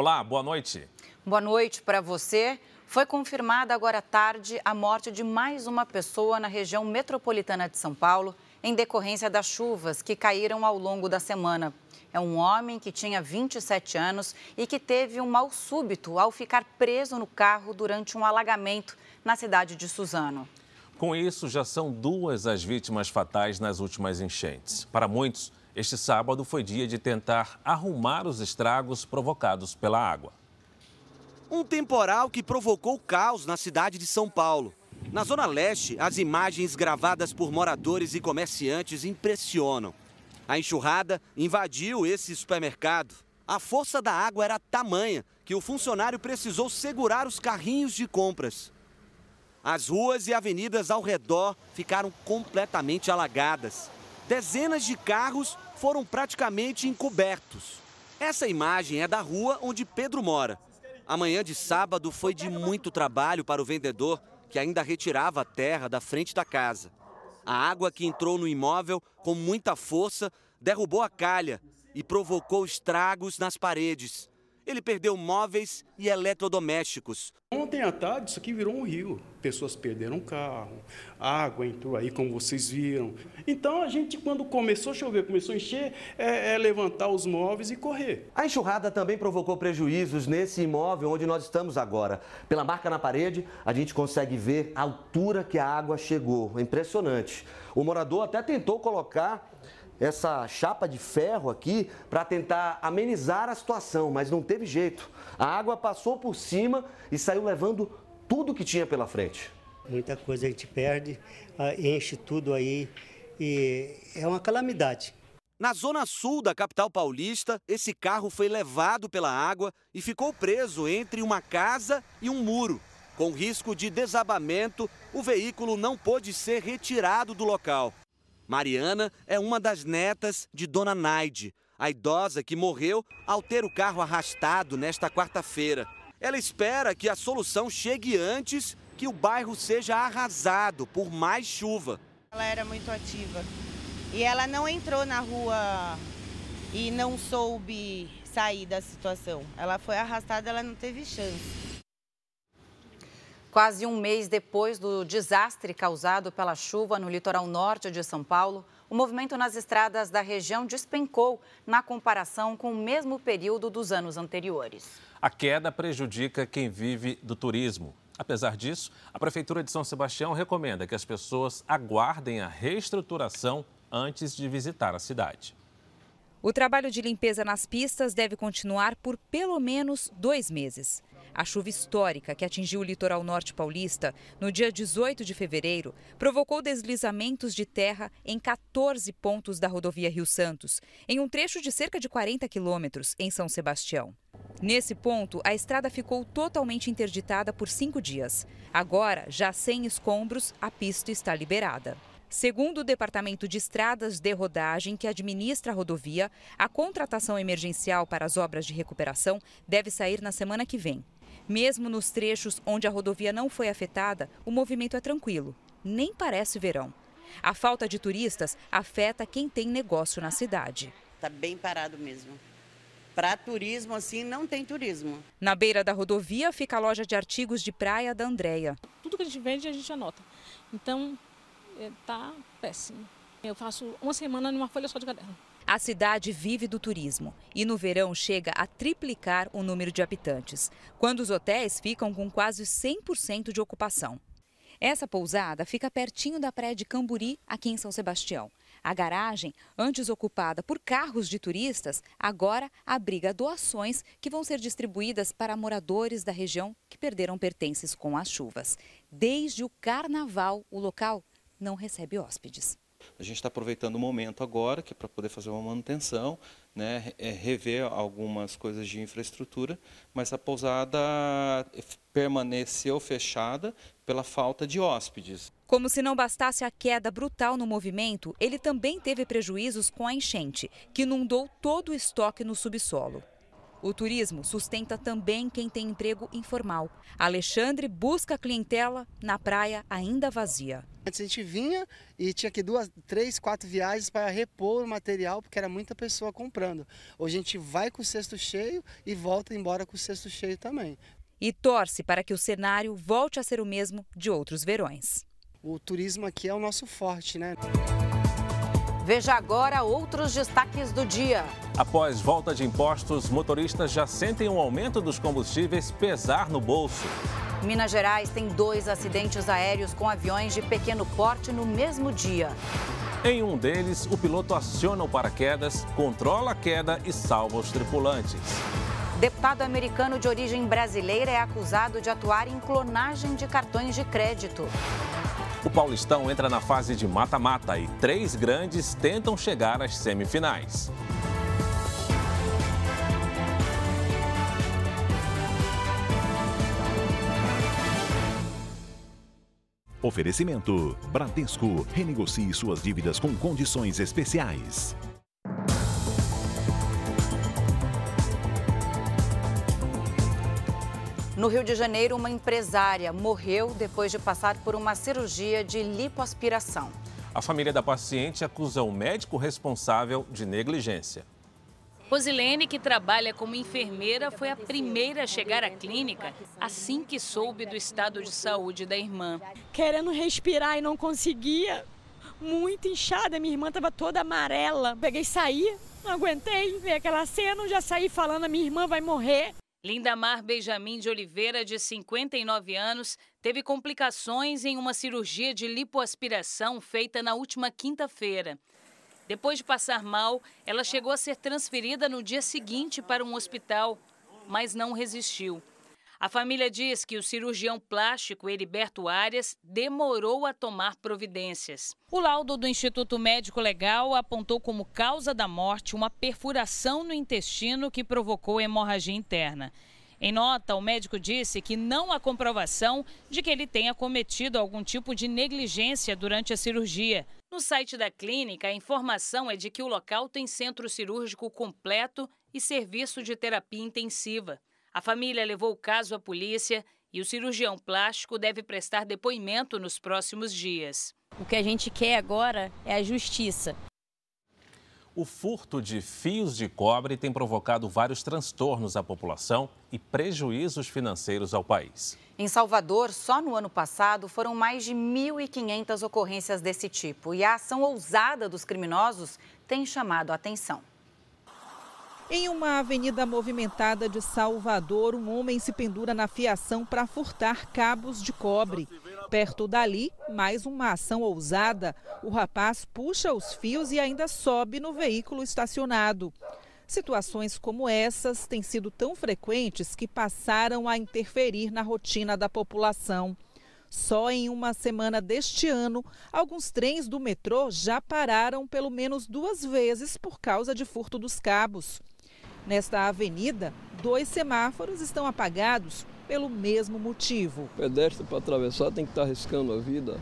Olá, boa noite. Boa noite para você. Foi confirmada agora à tarde a morte de mais uma pessoa na região metropolitana de São Paulo, em decorrência das chuvas que caíram ao longo da semana. É um homem que tinha 27 anos e que teve um mal súbito ao ficar preso no carro durante um alagamento na cidade de Suzano. Com isso, já são duas as vítimas fatais nas últimas enchentes. Para muitos, este sábado foi dia de tentar arrumar os estragos provocados pela água. Um temporal que provocou caos na cidade de São Paulo. Na Zona Leste, as imagens gravadas por moradores e comerciantes impressionam. A enxurrada invadiu esse supermercado. A força da água era tamanha que o funcionário precisou segurar os carrinhos de compras. As ruas e avenidas ao redor ficaram completamente alagadas. Dezenas de carros foram praticamente encobertos. Essa imagem é da rua onde Pedro mora. A manhã de sábado foi de muito trabalho para o vendedor, que ainda retirava a terra da frente da casa. A água que entrou no imóvel com muita força derrubou a calha e provocou estragos nas paredes. Ele perdeu móveis e eletrodomésticos. Ontem à tarde, isso aqui virou um rio. Pessoas perderam o carro, a água entrou aí, como vocês viram. Então, a gente, quando começou a chover, começou a encher, é, é levantar os móveis e correr. A enxurrada também provocou prejuízos nesse imóvel onde nós estamos agora. Pela marca na parede, a gente consegue ver a altura que a água chegou. É impressionante. O morador até tentou colocar essa chapa de ferro aqui para tentar amenizar a situação, mas não teve jeito. A água passou por cima e saiu levando tudo que tinha pela frente. Muita coisa a gente perde, enche tudo aí e é uma calamidade. Na zona sul da capital paulista, esse carro foi levado pela água e ficou preso entre uma casa e um muro. Com risco de desabamento, o veículo não pôde ser retirado do local. Mariana é uma das netas de Dona Naide, a idosa que morreu ao ter o carro arrastado nesta quarta-feira. Ela espera que a solução chegue antes que o bairro seja arrasado por mais chuva. Ela era muito ativa e ela não entrou na rua e não soube sair da situação. Ela foi arrastada, ela não teve chance. Quase um mês depois do desastre causado pela chuva no litoral norte de São Paulo, o movimento nas estradas da região despencou na comparação com o mesmo período dos anos anteriores. A queda prejudica quem vive do turismo. Apesar disso, a Prefeitura de São Sebastião recomenda que as pessoas aguardem a reestruturação antes de visitar a cidade. O trabalho de limpeza nas pistas deve continuar por pelo menos dois meses. A chuva histórica que atingiu o litoral norte paulista no dia 18 de fevereiro provocou deslizamentos de terra em 14 pontos da rodovia Rio Santos, em um trecho de cerca de 40 quilômetros em São Sebastião. Nesse ponto, a estrada ficou totalmente interditada por cinco dias. Agora, já sem escombros, a pista está liberada. Segundo o Departamento de Estradas de Rodagem, que administra a rodovia, a contratação emergencial para as obras de recuperação deve sair na semana que vem. Mesmo nos trechos onde a rodovia não foi afetada, o movimento é tranquilo. Nem parece verão. A falta de turistas afeta quem tem negócio na cidade. Está bem parado mesmo. Para turismo, assim, não tem turismo. Na beira da rodovia fica a loja de artigos de praia da Andréia. Tudo que a gente vende, a gente anota. Então, está péssimo. Eu faço uma semana numa folha só de caderno. A cidade vive do turismo e no verão chega a triplicar o número de habitantes, quando os hotéis ficam com quase 100% de ocupação. Essa pousada fica pertinho da praia de Camburi, aqui em São Sebastião. A garagem, antes ocupada por carros de turistas, agora abriga doações que vão ser distribuídas para moradores da região que perderam pertences com as chuvas. Desde o carnaval, o local não recebe hóspedes. A gente está aproveitando o momento agora, que é para poder fazer uma manutenção, né, é rever algumas coisas de infraestrutura, mas a pousada permaneceu fechada pela falta de hóspedes. Como se não bastasse a queda brutal no movimento, ele também teve prejuízos com a enchente, que inundou todo o estoque no subsolo. O turismo sustenta também quem tem emprego informal. Alexandre busca clientela na praia ainda vazia. Antes a gente vinha e tinha que duas, três, quatro viagens para repor o material, porque era muita pessoa comprando. Hoje a gente vai com o cesto cheio e volta embora com o cesto cheio também. E torce para que o cenário volte a ser o mesmo de outros verões. O turismo aqui é o nosso forte, né? Veja agora outros destaques do dia. Após volta de impostos, motoristas já sentem um aumento dos combustíveis pesar no bolso. Minas Gerais tem dois acidentes aéreos com aviões de pequeno porte no mesmo dia. Em um deles, o piloto aciona o paraquedas, controla a queda e salva os tripulantes. Deputado americano de origem brasileira é acusado de atuar em clonagem de cartões de crédito. O Paulistão entra na fase de mata-mata e três grandes tentam chegar às semifinais. Oferecimento: Bradesco. Renegocie suas dívidas com condições especiais. No Rio de Janeiro, uma empresária morreu depois de passar por uma cirurgia de lipoaspiração. A família da paciente acusa o médico responsável de negligência. Rosilene, que trabalha como enfermeira, foi a primeira a chegar à clínica assim que soube do estado de saúde da irmã. Querendo respirar e não conseguia, muito inchada, minha irmã estava toda amarela. Peguei e saí, não aguentei ver aquela cena, já saí falando: a minha irmã vai morrer. Lindamar Benjamin de Oliveira, de 59 anos, teve complicações em uma cirurgia de lipoaspiração feita na última quinta-feira. Depois de passar mal, ela chegou a ser transferida no dia seguinte para um hospital, mas não resistiu. A família diz que o cirurgião plástico Heriberto Arias demorou a tomar providências. O laudo do Instituto Médico Legal apontou como causa da morte uma perfuração no intestino que provocou hemorragia interna. Em nota, o médico disse que não há comprovação de que ele tenha cometido algum tipo de negligência durante a cirurgia. No site da clínica, a informação é de que o local tem centro cirúrgico completo e serviço de terapia intensiva. A família levou o caso à polícia e o cirurgião plástico deve prestar depoimento nos próximos dias. O que a gente quer agora é a justiça. O furto de fios de cobre tem provocado vários transtornos à população e prejuízos financeiros ao país. Em Salvador, só no ano passado foram mais de 1.500 ocorrências desse tipo e a ação ousada dos criminosos tem chamado a atenção. Em uma avenida movimentada de Salvador, um homem se pendura na fiação para furtar cabos de cobre. Perto dali, mais uma ação ousada. O rapaz puxa os fios e ainda sobe no veículo estacionado. Situações como essas têm sido tão frequentes que passaram a interferir na rotina da população. Só em uma semana deste ano, alguns trens do metrô já pararam pelo menos duas vezes por causa de furto dos cabos. Nesta avenida, dois semáforos estão apagados pelo mesmo motivo. O pedestre para atravessar tem que estar arriscando a vida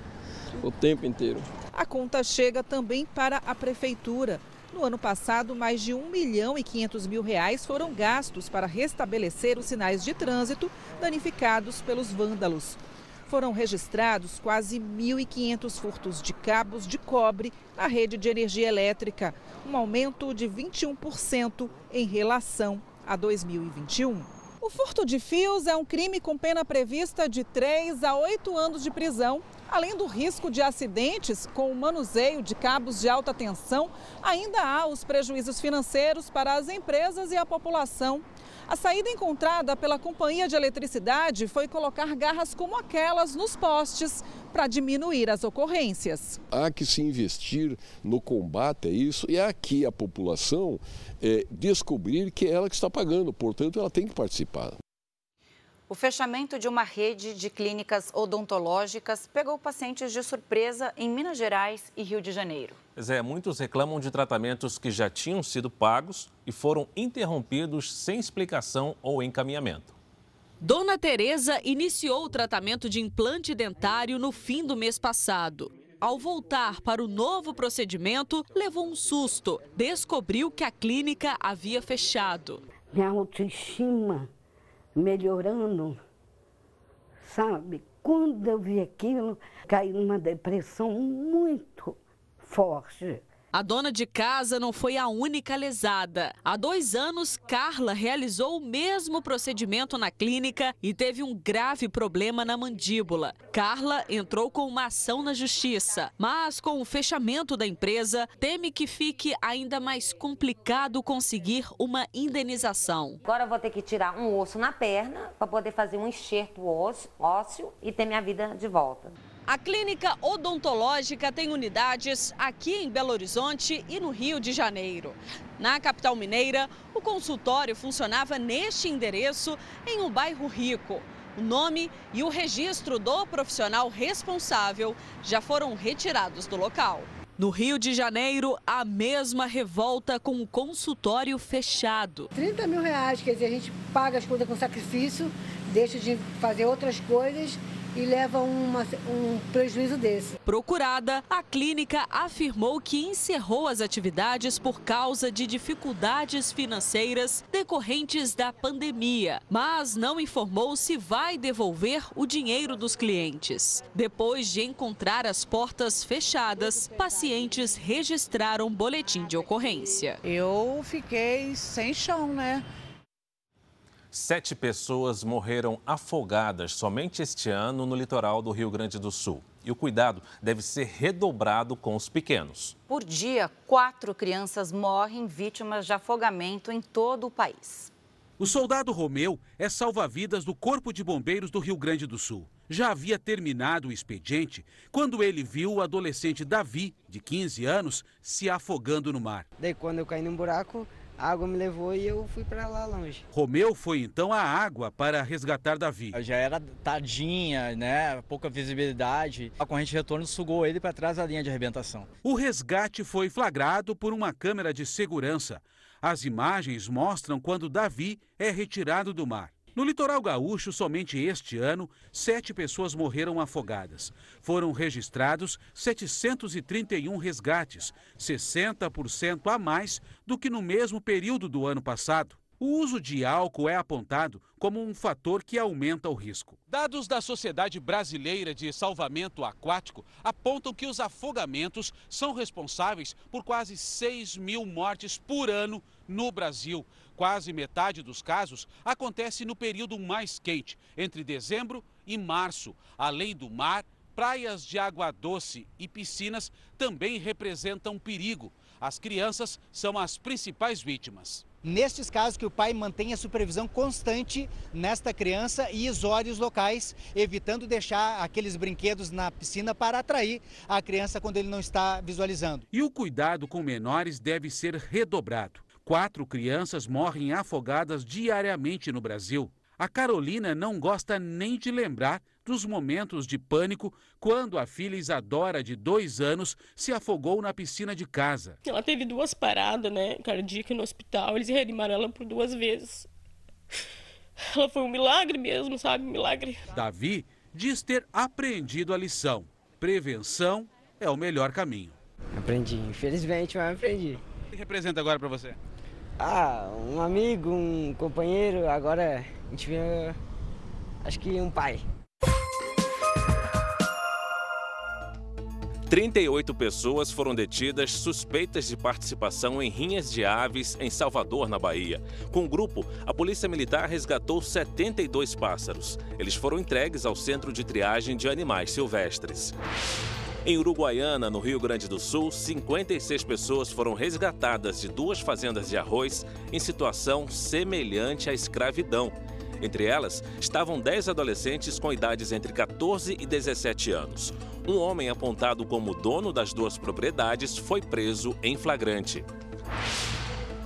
o tempo inteiro. A conta chega também para a prefeitura. No ano passado, mais de 1 milhão e 500 mil reais foram gastos para restabelecer os sinais de trânsito danificados pelos vândalos foram registrados quase 1.500 furtos de cabos de cobre na rede de energia elétrica, um aumento de 21% em relação a 2021. O furto de fios é um crime com pena prevista de 3 a 8 anos de prisão. Além do risco de acidentes com o manuseio de cabos de alta tensão, ainda há os prejuízos financeiros para as empresas e a população. A saída encontrada pela companhia de eletricidade foi colocar garras como aquelas nos postes para diminuir as ocorrências. Há que se investir no combate a isso e aqui a população é, descobrir que é ela que está pagando, portanto ela tem que participar. O fechamento de uma rede de clínicas odontológicas pegou pacientes de surpresa em Minas Gerais e Rio de Janeiro. Pois é, muitos reclamam de tratamentos que já tinham sido pagos e foram interrompidos sem explicação ou encaminhamento. Dona Tereza iniciou o tratamento de implante dentário no fim do mês passado. Ao voltar para o novo procedimento, levou um susto. Descobriu que a clínica havia fechado. minha autoestima melhorando, sabe? Quando eu vi aquilo, caí numa depressão muito forte. A dona de casa não foi a única lesada. Há dois anos, Carla realizou o mesmo procedimento na clínica e teve um grave problema na mandíbula. Carla entrou com uma ação na justiça, mas com o fechamento da empresa, teme que fique ainda mais complicado conseguir uma indenização. Agora vou ter que tirar um osso na perna para poder fazer um enxerto ósseo e ter minha vida de volta. A clínica odontológica tem unidades aqui em Belo Horizonte e no Rio de Janeiro. Na capital mineira, o consultório funcionava neste endereço em um bairro rico. O nome e o registro do profissional responsável já foram retirados do local. No Rio de Janeiro, a mesma revolta com o consultório fechado. 30 mil reais, quer dizer, a gente paga as coisas com sacrifício, deixa de fazer outras coisas e leva uma, um prejuízo desse. Procurada, a clínica afirmou que encerrou as atividades por causa de dificuldades financeiras decorrentes da pandemia, mas não informou se vai devolver o dinheiro dos clientes. Depois de encontrar as portas fechadas, pacientes registraram boletim de ocorrência. Eu fiquei sem chão, né? Sete pessoas morreram afogadas somente este ano no litoral do Rio Grande do Sul. E o cuidado deve ser redobrado com os pequenos. Por dia, quatro crianças morrem vítimas de afogamento em todo o país. O soldado Romeu é salva-vidas do Corpo de Bombeiros do Rio Grande do Sul. Já havia terminado o expediente quando ele viu o adolescente Davi, de 15 anos, se afogando no mar. Daí, quando eu caí num buraco, a água me levou e eu fui para lá longe. Romeu foi então à água para resgatar Davi. Já era tadinha, né? Pouca visibilidade. A corrente de retorno sugou ele para trás da linha de arrebentação. O resgate foi flagrado por uma câmera de segurança. As imagens mostram quando Davi é retirado do mar. No litoral gaúcho, somente este ano, sete pessoas morreram afogadas. Foram registrados 731 resgates, 60% a mais do que no mesmo período do ano passado. O uso de álcool é apontado como um fator que aumenta o risco. Dados da Sociedade Brasileira de Salvamento Aquático apontam que os afogamentos são responsáveis por quase 6 mil mortes por ano no Brasil. Quase metade dos casos acontece no período mais quente, entre dezembro e março. Além do mar, praias de água doce e piscinas também representam perigo. As crianças são as principais vítimas. Nestes casos, que o pai mantenha supervisão constante nesta criança e isole os locais, evitando deixar aqueles brinquedos na piscina para atrair a criança quando ele não está visualizando. E o cuidado com menores deve ser redobrado. Quatro crianças morrem afogadas diariamente no Brasil. A Carolina não gosta nem de lembrar dos momentos de pânico quando a filha Isadora, de dois anos, se afogou na piscina de casa. Ela teve duas paradas, né, cardíacas no hospital. Eles reanimaram ela por duas vezes. Ela foi um milagre mesmo, sabe? Um milagre. Davi diz ter aprendido a lição. Prevenção é o melhor caminho. Aprendi, infelizmente, mas aprendi. O que representa agora para você? Ah, um amigo, um companheiro, agora a gente vê, acho que um pai. 38 pessoas foram detidas suspeitas de participação em rinhas de aves em Salvador, na Bahia. Com o grupo, a Polícia Militar resgatou 72 pássaros. Eles foram entregues ao Centro de Triagem de Animais Silvestres. Em Uruguaiana, no Rio Grande do Sul, 56 pessoas foram resgatadas de duas fazendas de arroz em situação semelhante à escravidão. Entre elas, estavam 10 adolescentes com idades entre 14 e 17 anos. Um homem apontado como dono das duas propriedades foi preso em flagrante.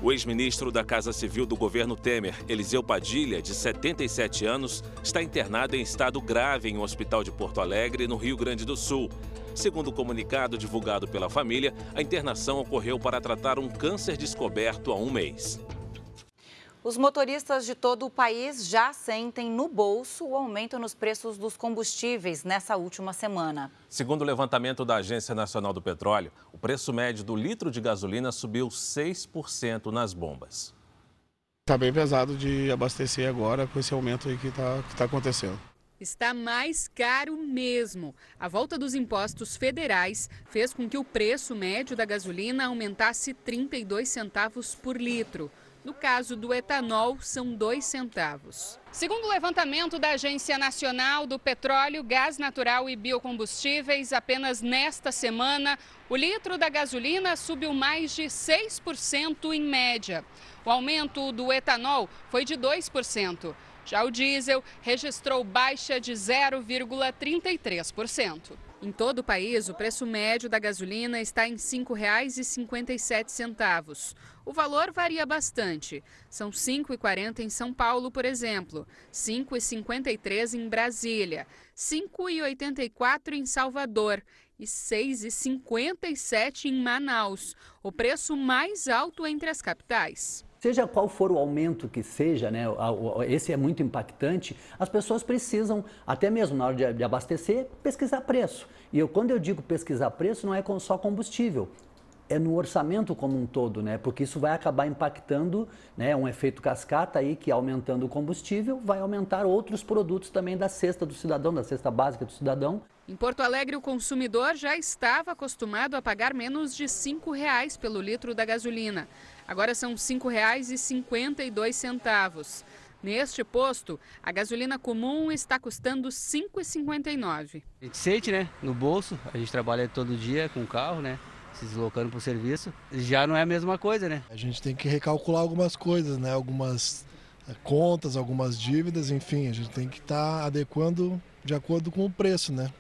O ex-ministro da Casa Civil do governo Temer, Eliseu Padilha, de 77 anos, está internado em estado grave em um hospital de Porto Alegre, no Rio Grande do Sul. Segundo o comunicado divulgado pela família, a internação ocorreu para tratar um câncer descoberto há um mês. Os motoristas de todo o país já sentem no bolso o aumento nos preços dos combustíveis nessa última semana. Segundo o levantamento da Agência Nacional do Petróleo, o preço médio do litro de gasolina subiu 6% nas bombas. Está bem pesado de abastecer agora com esse aumento aí que está tá acontecendo. Está mais caro mesmo. A volta dos impostos federais fez com que o preço médio da gasolina aumentasse 32 centavos por litro. No caso do etanol, são dois centavos. Segundo o levantamento da Agência Nacional do Petróleo, Gás Natural e Biocombustíveis, apenas nesta semana, o litro da gasolina subiu mais de 6% em média. O aumento do etanol foi de 2%. Já o diesel registrou baixa de 0,33%. Em todo o país, o preço médio da gasolina está em R$ 5,57. O valor varia bastante. São R$ 5,40 em São Paulo, por exemplo, R$ 5,53 em Brasília, R$ 5,84 em Salvador e R$ 6,57 em Manaus, o preço mais alto entre as capitais. Seja qual for o aumento que seja, né, esse é muito impactante, as pessoas precisam, até mesmo na hora de abastecer, pesquisar preço. E eu, quando eu digo pesquisar preço, não é só combustível, é no orçamento como um todo, né? Porque isso vai acabar impactando, né? Um efeito cascata aí que aumentando o combustível vai aumentar outros produtos também da cesta do cidadão, da cesta básica do cidadão. Em Porto Alegre, o consumidor já estava acostumado a pagar menos de R$ 5,00 pelo litro da gasolina. Agora são R$ 5,52. Neste posto, a gasolina comum está custando R$ 5,59. A gente sente, né, no bolso, a gente trabalha todo dia com o carro, né, se deslocando para o serviço, já não é a mesma coisa, né? A gente tem que recalcular algumas coisas, né, algumas eh, contas, algumas dívidas, enfim, a gente tem que estar tá adequando de acordo com o preço, né?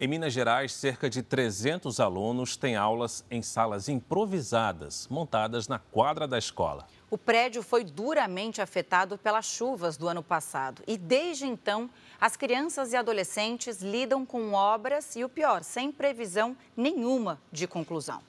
Em Minas Gerais, cerca de 300 alunos têm aulas em salas improvisadas, montadas na quadra da escola. O prédio foi duramente afetado pelas chuvas do ano passado e, desde então, as crianças e adolescentes lidam com obras e, o pior, sem previsão nenhuma de conclusão.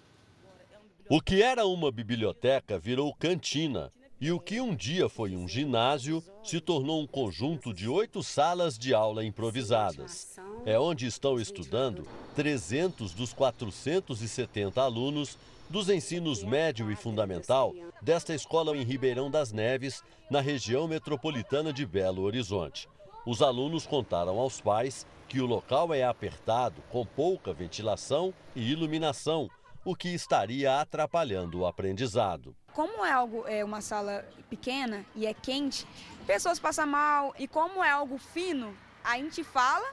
O que era uma biblioteca virou cantina e o que um dia foi um ginásio se tornou um conjunto de oito salas de aula improvisadas. É onde estão estudando 300 dos 470 alunos dos ensinos médio e fundamental desta escola em Ribeirão das Neves, na região metropolitana de Belo Horizonte. Os alunos contaram aos pais que o local é apertado, com pouca ventilação e iluminação, o que estaria atrapalhando o aprendizado. Como é algo é uma sala pequena e é quente, pessoas passam mal e como é algo fino, a gente fala,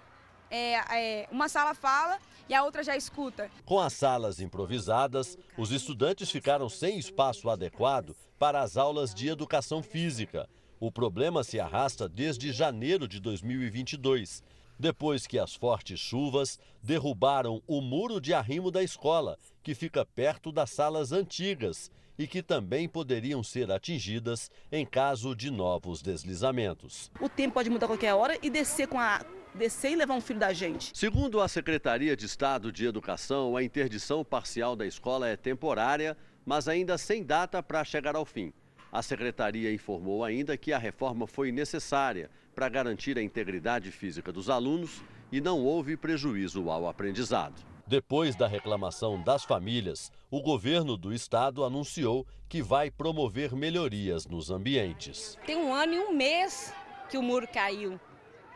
é, é, uma sala fala e a outra já escuta. Com as salas improvisadas, os estudantes ficaram sem espaço adequado para as aulas de educação física. O problema se arrasta desde janeiro de 2022 depois que as fortes chuvas derrubaram o muro de arrimo da escola, que fica perto das salas antigas e que também poderiam ser atingidas em caso de novos deslizamentos. O tempo pode mudar a qualquer hora e descer com a descer e levar um filho da gente. Segundo a Secretaria de Estado de Educação, a interdição parcial da escola é temporária, mas ainda sem data para chegar ao fim. A secretaria informou ainda que a reforma foi necessária para garantir a integridade física dos alunos e não houve prejuízo ao aprendizado. Depois da reclamação das famílias, o governo do estado anunciou que vai promover melhorias nos ambientes. Tem um ano e um mês que o muro caiu.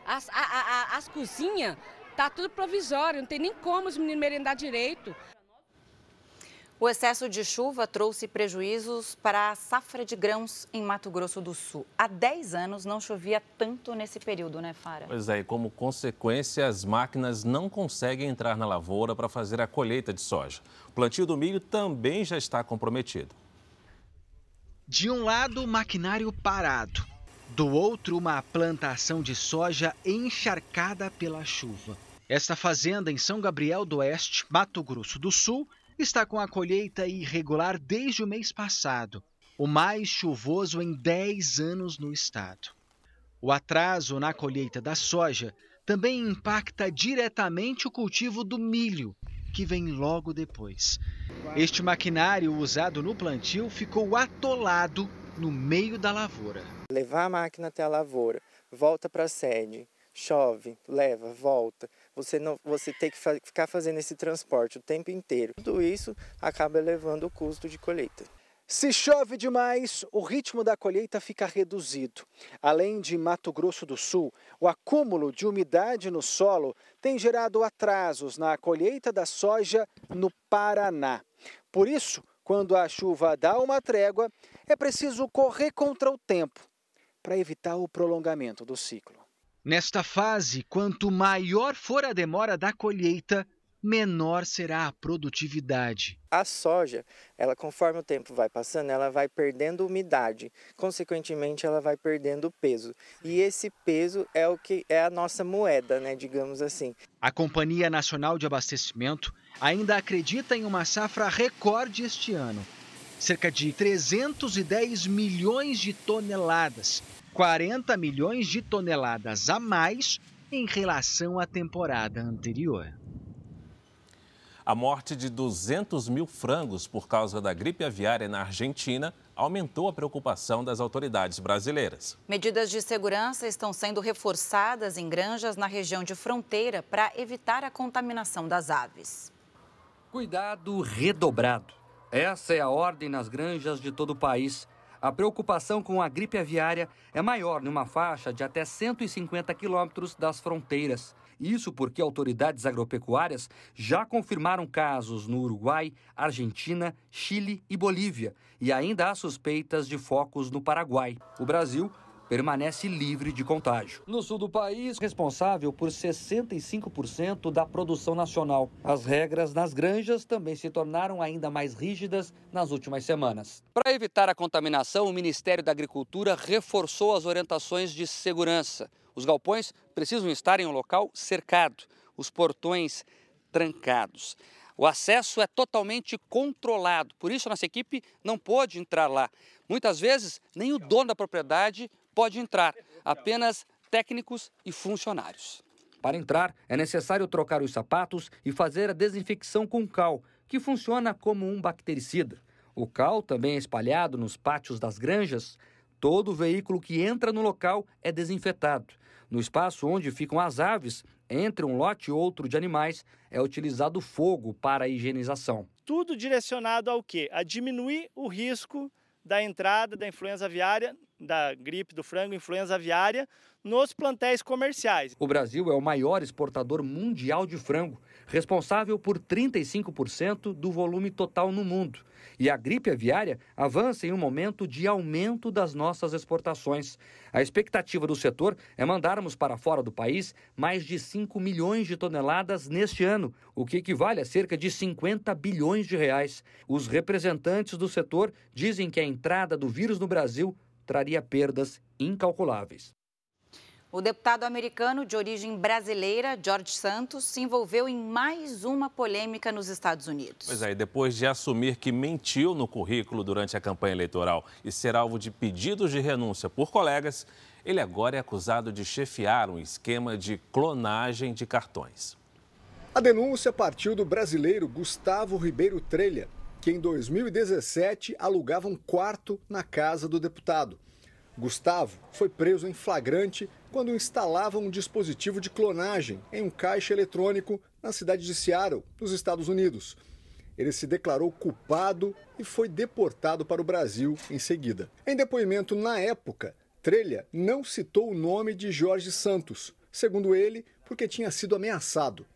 As, a, a, as cozinhas tá tudo provisório, não tem nem como os meninos merendar direito. O excesso de chuva trouxe prejuízos para a safra de grãos em Mato Grosso do Sul. Há 10 anos não chovia tanto nesse período, né, Fara? Pois é, e como consequência, as máquinas não conseguem entrar na lavoura para fazer a colheita de soja. O plantio do milho também já está comprometido. De um lado, o maquinário parado. Do outro, uma plantação de soja encharcada pela chuva. Esta fazenda em São Gabriel do Oeste, Mato Grosso do Sul, está com a colheita irregular desde o mês passado, o mais chuvoso em 10 anos no estado. O atraso na colheita da soja também impacta diretamente o cultivo do milho, que vem logo depois. Este maquinário usado no plantio ficou atolado no meio da lavoura. Levar a máquina até a lavoura, volta para a sede, chove, leva, volta. Você não, você tem que ficar fazendo esse transporte o tempo inteiro. Tudo isso acaba elevando o custo de colheita. Se chove demais, o ritmo da colheita fica reduzido. Além de Mato Grosso do Sul, o acúmulo de umidade no solo tem gerado atrasos na colheita da soja no Paraná. Por isso, quando a chuva dá uma trégua, é preciso correr contra o tempo para evitar o prolongamento do ciclo. Nesta fase, quanto maior for a demora da colheita, menor será a produtividade. A soja, ela conforme o tempo vai passando, ela vai perdendo umidade, consequentemente ela vai perdendo peso. E esse peso é o que é a nossa moeda, né, digamos assim. A Companhia Nacional de Abastecimento ainda acredita em uma safra recorde este ano. Cerca de 310 milhões de toneladas, 40 milhões de toneladas a mais em relação à temporada anterior. A morte de 200 mil frangos por causa da gripe aviária na Argentina aumentou a preocupação das autoridades brasileiras. Medidas de segurança estão sendo reforçadas em granjas na região de fronteira para evitar a contaminação das aves. Cuidado redobrado. Essa é a ordem nas granjas de todo o país. A preocupação com a gripe aviária é maior numa faixa de até 150 quilômetros das fronteiras. Isso porque autoridades agropecuárias já confirmaram casos no Uruguai, Argentina, Chile e Bolívia, e ainda há suspeitas de focos no Paraguai. O Brasil permanece livre de contágio. No sul do país, responsável por 65% da produção nacional. As regras nas granjas também se tornaram ainda mais rígidas nas últimas semanas. Para evitar a contaminação, o Ministério da Agricultura reforçou as orientações de segurança. Os galpões precisam estar em um local cercado, os portões trancados. O acesso é totalmente controlado, por isso nossa equipe não pode entrar lá. Muitas vezes, nem o dono da propriedade pode entrar, apenas técnicos e funcionários. Para entrar, é necessário trocar os sapatos e fazer a desinfecção com cal, que funciona como um bactericida. O cal também é espalhado nos pátios das granjas. Todo veículo que entra no local é desinfetado. No espaço onde ficam as aves, entre um lote e outro de animais, é utilizado fogo para a higienização. Tudo direcionado ao quê? A diminuir o risco da entrada da influenza aviária, da gripe do frango, influenza aviária, nos plantéis comerciais. O Brasil é o maior exportador mundial de frango, responsável por 35% do volume total no mundo. E a gripe aviária avança em um momento de aumento das nossas exportações. A expectativa do setor é mandarmos para fora do país mais de 5 milhões de toneladas neste ano, o que equivale a cerca de 50 bilhões de reais. Os representantes do setor dizem que a entrada do vírus no Brasil traria perdas incalculáveis. O deputado americano de origem brasileira, George Santos, se envolveu em mais uma polêmica nos Estados Unidos. Pois é, depois de assumir que mentiu no currículo durante a campanha eleitoral e ser alvo de pedidos de renúncia por colegas, ele agora é acusado de chefiar um esquema de clonagem de cartões. A denúncia partiu do brasileiro Gustavo Ribeiro Trelha, que em 2017 alugava um quarto na casa do deputado. Gustavo foi preso em flagrante quando instalava um dispositivo de clonagem em um caixa eletrônico na cidade de Seattle, nos Estados Unidos. Ele se declarou culpado e foi deportado para o Brasil em seguida. Em depoimento na época, Trelha não citou o nome de Jorge Santos, segundo ele, porque tinha sido ameaçado.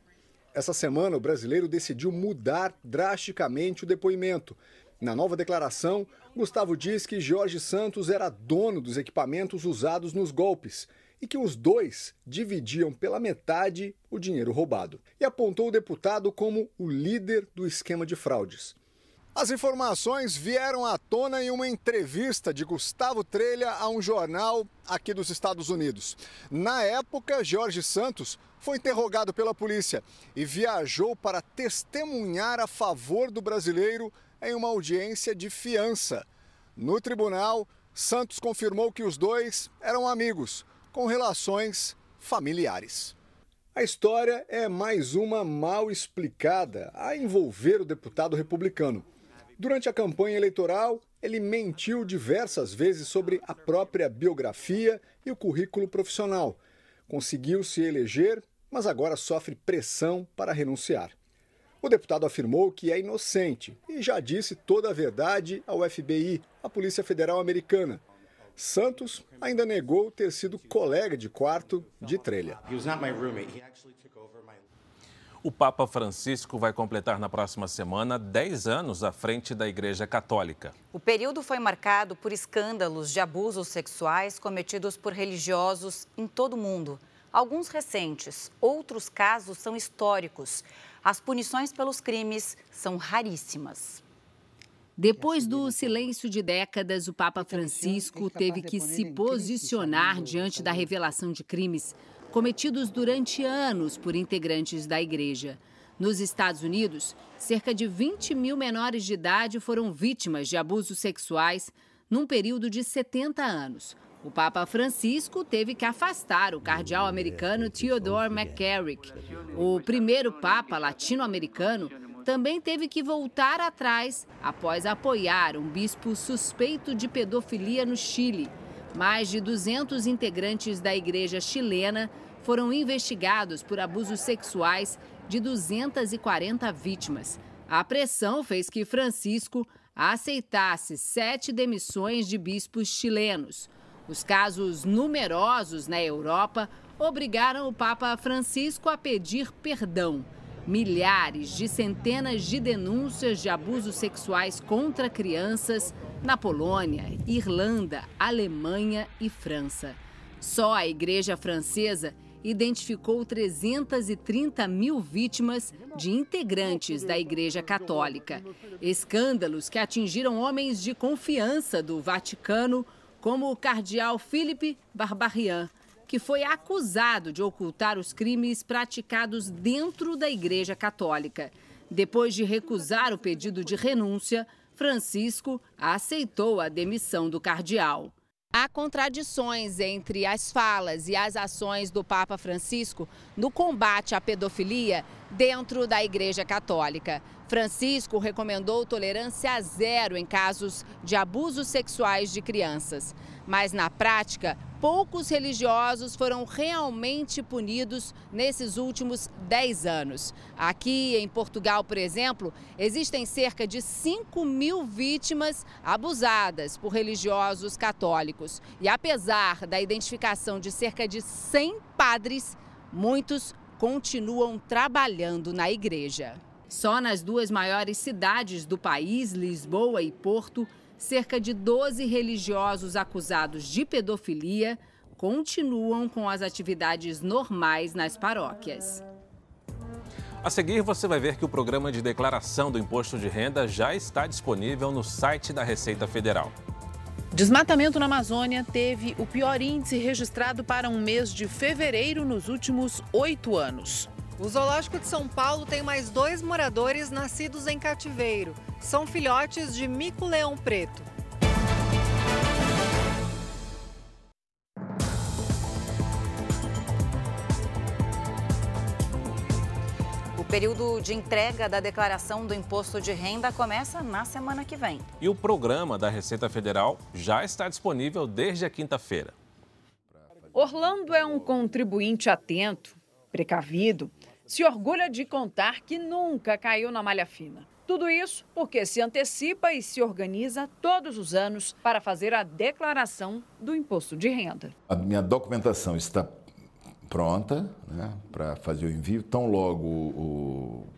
Essa semana, o brasileiro decidiu mudar drasticamente o depoimento. Na nova declaração, Gustavo diz que Jorge Santos era dono dos equipamentos usados nos golpes e que os dois dividiam pela metade o dinheiro roubado. E apontou o deputado como o líder do esquema de fraudes. As informações vieram à tona em uma entrevista de Gustavo Trelha a um jornal aqui dos Estados Unidos. Na época, Jorge Santos foi interrogado pela polícia e viajou para testemunhar a favor do brasileiro em uma audiência de fiança. No tribunal, Santos confirmou que os dois eram amigos, com relações familiares. A história é mais uma mal explicada a envolver o deputado republicano. Durante a campanha eleitoral, ele mentiu diversas vezes sobre a própria biografia e o currículo profissional. Conseguiu se eleger, mas agora sofre pressão para renunciar. O deputado afirmou que é inocente e já disse toda a verdade ao FBI, a Polícia Federal Americana. Santos ainda negou ter sido colega de quarto de Trelha. O Papa Francisco vai completar na próxima semana 10 anos à frente da Igreja Católica. O período foi marcado por escândalos de abusos sexuais cometidos por religiosos em todo o mundo. Alguns recentes, outros casos são históricos. As punições pelos crimes são raríssimas. Depois do silêncio de décadas, o Papa Francisco teve que se posicionar diante da revelação de crimes cometidos durante anos por integrantes da igreja. Nos Estados Unidos, cerca de 20 mil menores de idade foram vítimas de abusos sexuais num período de 70 anos. O Papa Francisco teve que afastar o cardeal americano Theodore McCarrick. O primeiro Papa latino-americano também teve que voltar atrás após apoiar um bispo suspeito de pedofilia no Chile. Mais de 200 integrantes da igreja chilena foram investigados por abusos sexuais de 240 vítimas. A pressão fez que Francisco aceitasse sete demissões de bispos chilenos. Os casos numerosos na Europa obrigaram o Papa Francisco a pedir perdão. Milhares de centenas de denúncias de abusos sexuais contra crianças na Polônia, Irlanda, Alemanha e França. Só a Igreja Francesa identificou 330 mil vítimas de integrantes da Igreja Católica. Escândalos que atingiram homens de confiança do Vaticano como o cardeal Philippe Barbarian, que foi acusado de ocultar os crimes praticados dentro da Igreja Católica. Depois de recusar o pedido de renúncia, Francisco aceitou a demissão do cardeal. Há contradições entre as falas e as ações do Papa Francisco no combate à pedofilia dentro da Igreja Católica. Francisco recomendou tolerância zero em casos de abusos sexuais de crianças. Mas, na prática, poucos religiosos foram realmente punidos nesses últimos 10 anos. Aqui em Portugal, por exemplo, existem cerca de 5 mil vítimas abusadas por religiosos católicos. E apesar da identificação de cerca de 100 padres, muitos continuam trabalhando na igreja. Só nas duas maiores cidades do país, Lisboa e Porto, cerca de 12 religiosos acusados de pedofilia continuam com as atividades normais nas paróquias. A seguir, você vai ver que o programa de declaração do imposto de renda já está disponível no site da Receita Federal. Desmatamento na Amazônia teve o pior índice registrado para um mês de fevereiro nos últimos oito anos. O Zoológico de São Paulo tem mais dois moradores nascidos em cativeiro. São filhotes de mico-leão preto. O período de entrega da declaração do imposto de renda começa na semana que vem. E o programa da Receita Federal já está disponível desde a quinta-feira. Orlando é um contribuinte atento, precavido se orgulha de contar que nunca caiu na malha fina. Tudo isso porque se antecipa e se organiza todos os anos para fazer a declaração do imposto de renda. A minha documentação está pronta né, para fazer o envio. Tão logo o,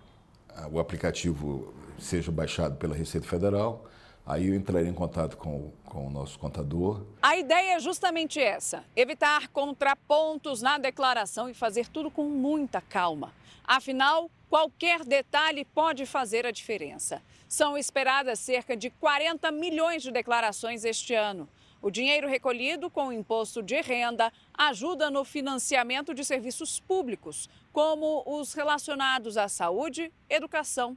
o aplicativo seja baixado pela Receita Federal, Aí eu entrarei em contato com, com o nosso contador. A ideia é justamente essa: evitar contrapontos na declaração e fazer tudo com muita calma. Afinal, qualquer detalhe pode fazer a diferença. São esperadas cerca de 40 milhões de declarações este ano. O dinheiro recolhido com o imposto de renda ajuda no financiamento de serviços públicos, como os relacionados à saúde, educação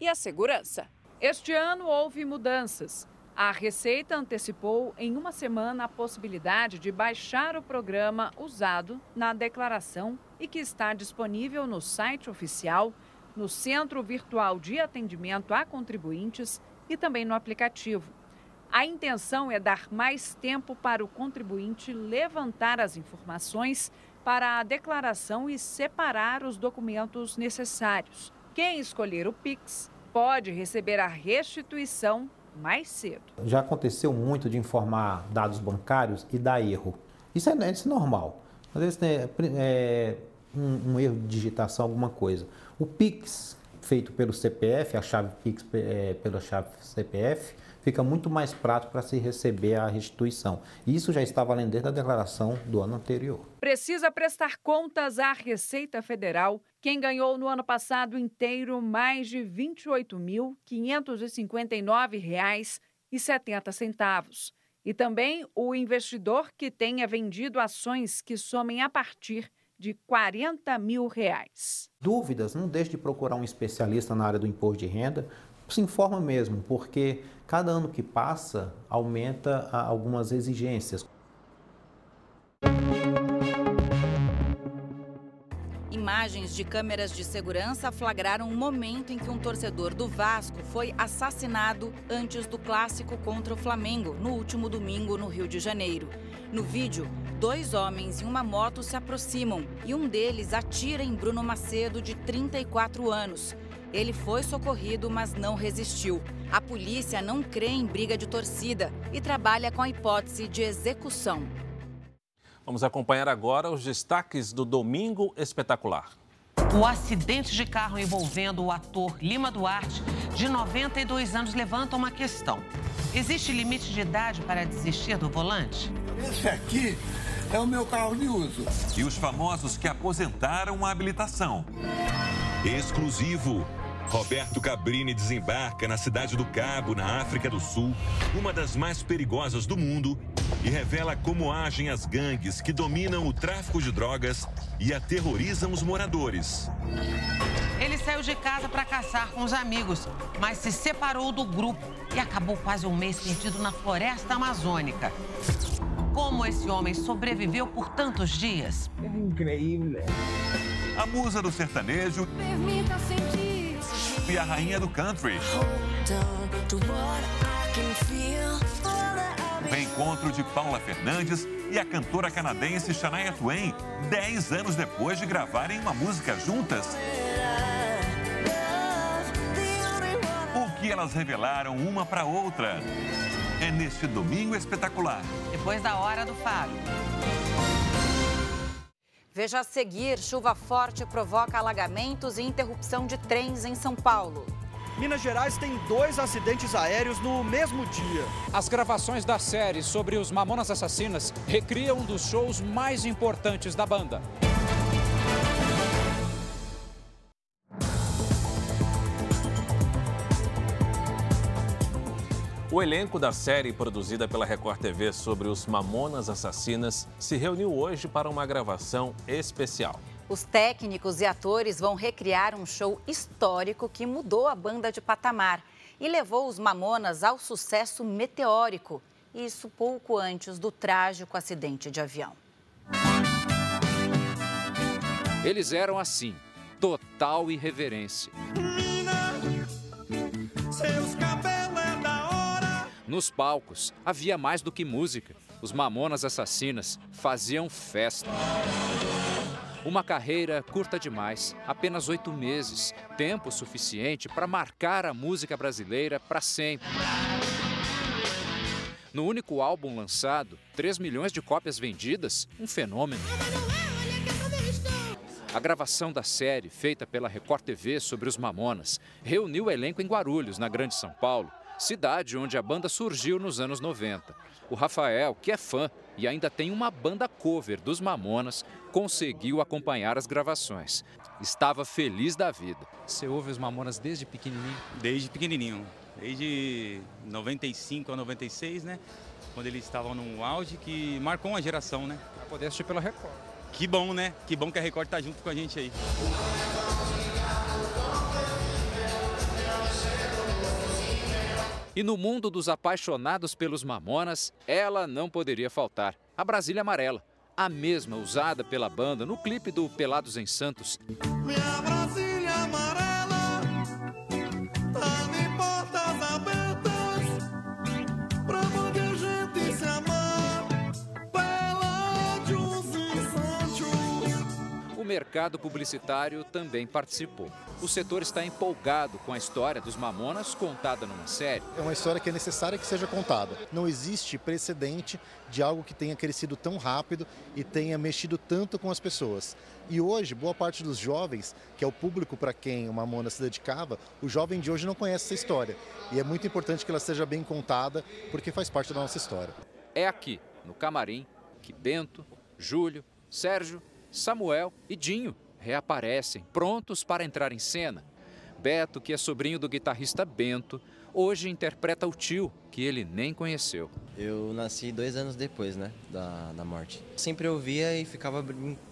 e à segurança. Este ano houve mudanças. A Receita antecipou em uma semana a possibilidade de baixar o programa usado na declaração e que está disponível no site oficial, no Centro Virtual de Atendimento a Contribuintes e também no aplicativo. A intenção é dar mais tempo para o contribuinte levantar as informações para a declaração e separar os documentos necessários. Quem escolher o Pix pode receber a restituição mais cedo. Já aconteceu muito de informar dados bancários e dar erro. Isso é, isso é normal. Às vezes é, é um, um, erro de digitação, alguma coisa. O Pix feito pelo CPF, a chave Pix é, pela chave CPF, fica muito mais prático para se receber a restituição. Isso já está valendo desde a declaração do ano anterior. Precisa prestar contas à Receita Federal quem ganhou no ano passado inteiro mais de R$ 28.559,70. E também o investidor que tenha vendido ações que somem a partir de 40 mil reais. Dúvidas? Não deixe de procurar um especialista na área do imposto de renda. Se informa mesmo, porque cada ano que passa aumenta algumas exigências. Imagens de câmeras de segurança flagraram o um momento em que um torcedor do Vasco foi assassinado antes do clássico contra o Flamengo, no último domingo, no Rio de Janeiro. No vídeo, dois homens em uma moto se aproximam e um deles atira em Bruno Macedo, de 34 anos. Ele foi socorrido, mas não resistiu. A polícia não crê em briga de torcida e trabalha com a hipótese de execução. Vamos acompanhar agora os destaques do Domingo Espetacular. O acidente de carro envolvendo o ator Lima Duarte, de 92 anos, levanta uma questão. Existe limite de idade para desistir do volante? Esse aqui é o meu carro de uso. E os famosos que aposentaram a habilitação. Exclusivo. Roberto Cabrini desembarca na cidade do Cabo, na África do Sul, uma das mais perigosas do mundo, e revela como agem as gangues que dominam o tráfico de drogas e aterrorizam os moradores. Ele saiu de casa para caçar com os amigos, mas se separou do grupo e acabou quase um mês perdido na floresta amazônica. Como esse homem sobreviveu por tantos dias? É incrível. A musa do sertanejo e a rainha do country. O reencontro de Paula Fernandes e a cantora canadense Shania Twain, 10 anos depois de gravarem uma música juntas. O que elas revelaram uma para outra? É neste domingo espetacular. Depois da hora do faro. Veja a seguir: chuva forte provoca alagamentos e interrupção de trens em São Paulo. Minas Gerais tem dois acidentes aéreos no mesmo dia. As gravações da série sobre os Mamonas Assassinas recriam um dos shows mais importantes da banda. O elenco da série produzida pela Record TV sobre os Mamonas Assassinas se reuniu hoje para uma gravação especial. Os técnicos e atores vão recriar um show histórico que mudou a banda de patamar e levou os Mamonas ao sucesso meteórico. Isso pouco antes do trágico acidente de avião. Eles eram assim, total irreverência. seus cabelos é da hora. Nos palcos havia mais do que música. Os Mamonas Assassinas faziam festa. Uma carreira curta demais, apenas oito meses, tempo suficiente para marcar a música brasileira para sempre. No único álbum lançado, 3 milhões de cópias vendidas, um fenômeno. A gravação da série, feita pela Record TV sobre os Mamonas, reuniu o elenco em Guarulhos, na Grande São Paulo, cidade onde a banda surgiu nos anos 90. O Rafael, que é fã e ainda tem uma banda cover dos Mamonas, conseguiu acompanhar as gravações. Estava feliz da vida. Você ouve os Mamonas desde pequenininho? Desde pequenininho, desde 95 a 96, né? Quando eles estavam no auge, que marcou uma geração, né? Para poder assistir pela Record. Que bom, né? Que bom que a Record tá junto com a gente aí. E no mundo dos apaixonados pelos Mamonas, ela não poderia faltar. A Brasília Amarela, a mesma usada pela banda no clipe do Pelados em Santos. Mercado publicitário também participou. O setor está empolgado com a história dos Mamonas contada numa série. É uma história que é necessária que seja contada. Não existe precedente de algo que tenha crescido tão rápido e tenha mexido tanto com as pessoas. E hoje, boa parte dos jovens, que é o público para quem o Mamona se dedicava, o jovem de hoje não conhece essa história. E é muito importante que ela seja bem contada, porque faz parte da nossa história. É aqui, no camarim, que Bento, Júlio, Sérgio, Samuel e Dinho reaparecem, prontos para entrar em cena. Beto, que é sobrinho do guitarrista Bento, hoje interpreta o tio, que ele nem conheceu. Eu nasci dois anos depois, né, da, da morte. Sempre ouvia e ficava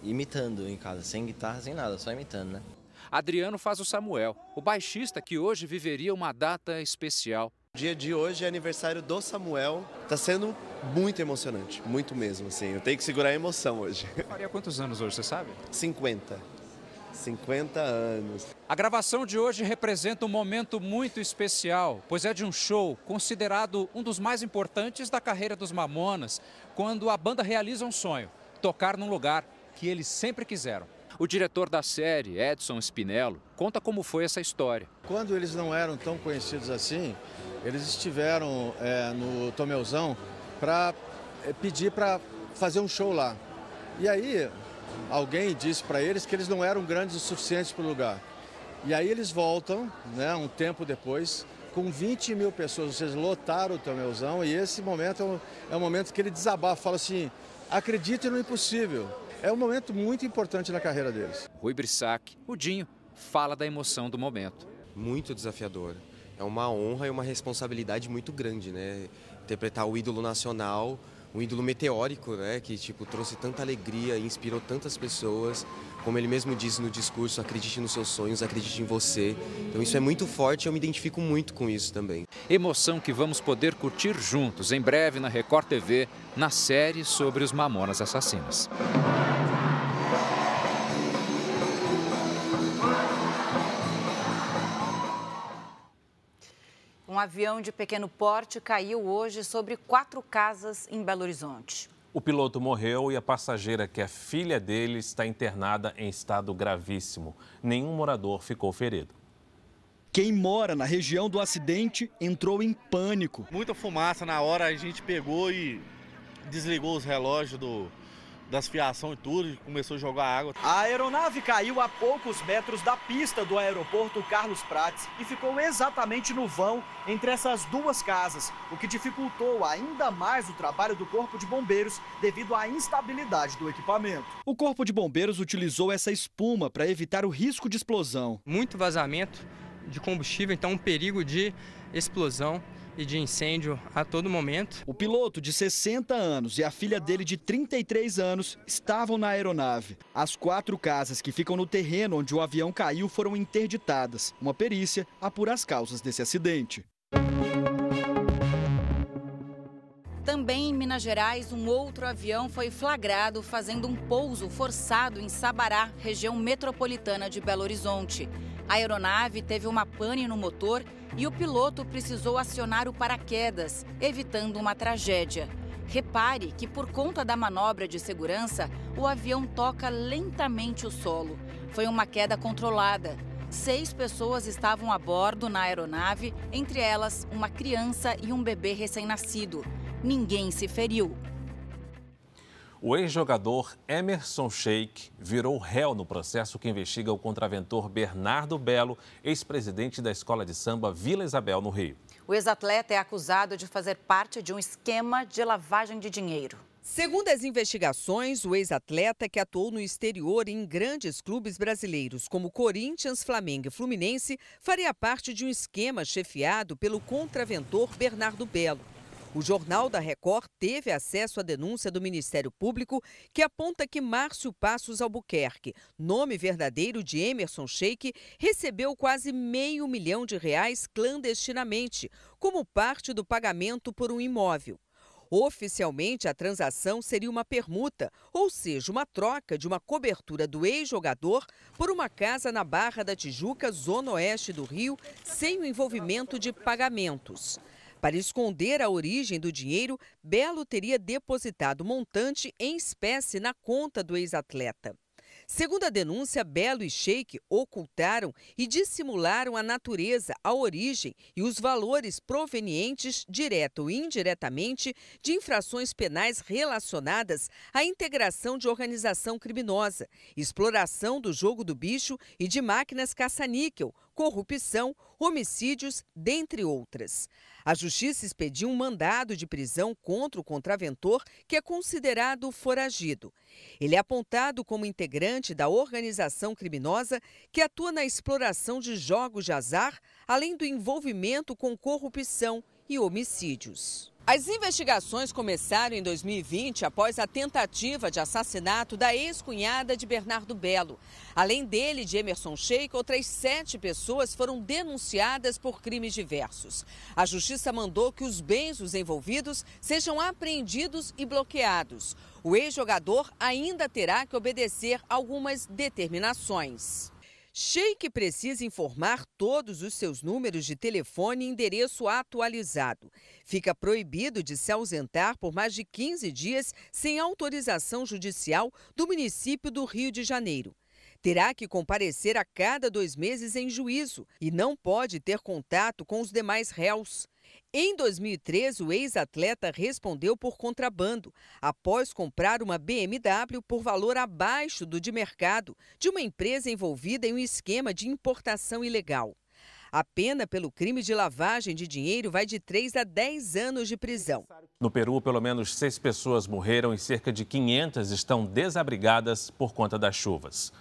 imitando em casa, sem guitarra, sem nada, só imitando, né. Adriano faz o Samuel, o baixista que hoje viveria uma data especial. O dia de hoje é aniversário do Samuel. Tá sendo muito emocionante, muito mesmo, assim. Eu tenho que segurar a emoção hoje. Faria quantos anos hoje, você sabe? 50. 50 anos. A gravação de hoje representa um momento muito especial, pois é de um show considerado um dos mais importantes da carreira dos Mamonas, quando a banda realiza um sonho, tocar num lugar que eles sempre quiseram. O diretor da série, Edson Spinello, conta como foi essa história. Quando eles não eram tão conhecidos assim, eles estiveram é, no Tomeuzão para é, pedir para fazer um show lá. E aí alguém disse para eles que eles não eram grandes o suficiente para o lugar. E aí eles voltam, né, um tempo depois, com 20 mil pessoas, ou seja, lotaram o Tomeuzão, e esse momento é um, é um momento que ele desabafa, fala assim, acredite no impossível. É um momento muito importante na carreira deles. Rui Brissac, o Dinho, fala da emoção do momento. Muito desafiador. É uma honra e uma responsabilidade muito grande, né? Interpretar o ídolo nacional um ídolo meteórico, né, que tipo trouxe tanta alegria, inspirou tantas pessoas. Como ele mesmo disse no discurso, acredite nos seus sonhos, acredite em você. Então isso é muito forte, eu me identifico muito com isso também. Emoção que vamos poder curtir juntos em breve na Record TV, na série sobre os Mamonas Assassinos. Um avião de pequeno porte caiu hoje sobre quatro casas em Belo Horizonte. O piloto morreu e a passageira, que é filha dele, está internada em estado gravíssimo. Nenhum morador ficou ferido. Quem mora na região do acidente entrou em pânico. Muita fumaça na hora, a gente pegou e desligou os relógios do, das fiação e tudo, e começou a jogar água. A aeronave caiu a poucos metros da pista do aeroporto Carlos Prates e ficou exatamente no vão entre essas duas casas, o que dificultou ainda mais o trabalho do Corpo de Bombeiros devido à instabilidade do equipamento. O Corpo de Bombeiros utilizou essa espuma para evitar o risco de explosão. Muito vazamento de combustível, então um perigo de explosão e de incêndio a todo momento. O piloto de 60 anos e a filha dele de 33 anos estavam na aeronave. As quatro casas que ficam no terreno onde o avião caiu foram interditadas. Uma perícia apura as causas desse acidente. Também em Minas Gerais, um outro avião foi flagrado fazendo um pouso forçado em Sabará, região metropolitana de Belo Horizonte. A aeronave teve uma pane no motor e o piloto precisou acionar o paraquedas, evitando uma tragédia. Repare que, por conta da manobra de segurança, o avião toca lentamente o solo. Foi uma queda controlada. Seis pessoas estavam a bordo na aeronave, entre elas uma criança e um bebê recém-nascido. Ninguém se feriu. O ex-jogador Emerson Sheik virou réu no processo que investiga o contraventor Bernardo Belo, ex-presidente da escola de samba Vila Isabel, no Rio. O ex-atleta é acusado de fazer parte de um esquema de lavagem de dinheiro. Segundo as investigações, o ex-atleta que atuou no exterior em grandes clubes brasileiros como Corinthians, Flamengo e Fluminense faria parte de um esquema chefiado pelo contraventor Bernardo Belo. O Jornal da Record teve acesso à denúncia do Ministério Público que aponta que Márcio Passos Albuquerque, nome verdadeiro de Emerson Sheik, recebeu quase meio milhão de reais clandestinamente, como parte do pagamento por um imóvel. Oficialmente, a transação seria uma permuta, ou seja, uma troca de uma cobertura do ex-jogador por uma casa na Barra da Tijuca, zona oeste do Rio, sem o envolvimento de pagamentos. Para esconder a origem do dinheiro, Belo teria depositado montante em espécie na conta do ex-atleta. Segundo a denúncia, Belo e Sheik ocultaram e dissimularam a natureza, a origem e os valores provenientes, direta ou indiretamente, de infrações penais relacionadas à integração de organização criminosa, exploração do jogo do bicho e de máquinas caça-níquel, corrupção, homicídios, dentre outras. A Justiça expediu um mandado de prisão contra o contraventor, que é considerado foragido. Ele é apontado como integrante da organização criminosa que atua na exploração de jogos de azar, além do envolvimento com corrupção e homicídios. As investigações começaram em 2020 após a tentativa de assassinato da ex-cunhada de Bernardo Belo. Além dele, de Emerson Sheik, outras sete pessoas foram denunciadas por crimes diversos. A justiça mandou que os bens dos envolvidos sejam apreendidos e bloqueados. O ex-jogador ainda terá que obedecer algumas determinações. Sheik precisa informar todos os seus números de telefone e endereço atualizado. Fica proibido de se ausentar por mais de 15 dias sem autorização judicial do município do Rio de Janeiro. Terá que comparecer a cada dois meses em juízo e não pode ter contato com os demais réus. Em 2013, o ex-atleta respondeu por contrabando, após comprar uma BMW por valor abaixo do de mercado de uma empresa envolvida em um esquema de importação ilegal. A pena pelo crime de lavagem de dinheiro vai de 3 a 10 anos de prisão. No Peru, pelo menos seis pessoas morreram e cerca de 500 estão desabrigadas por conta das chuvas.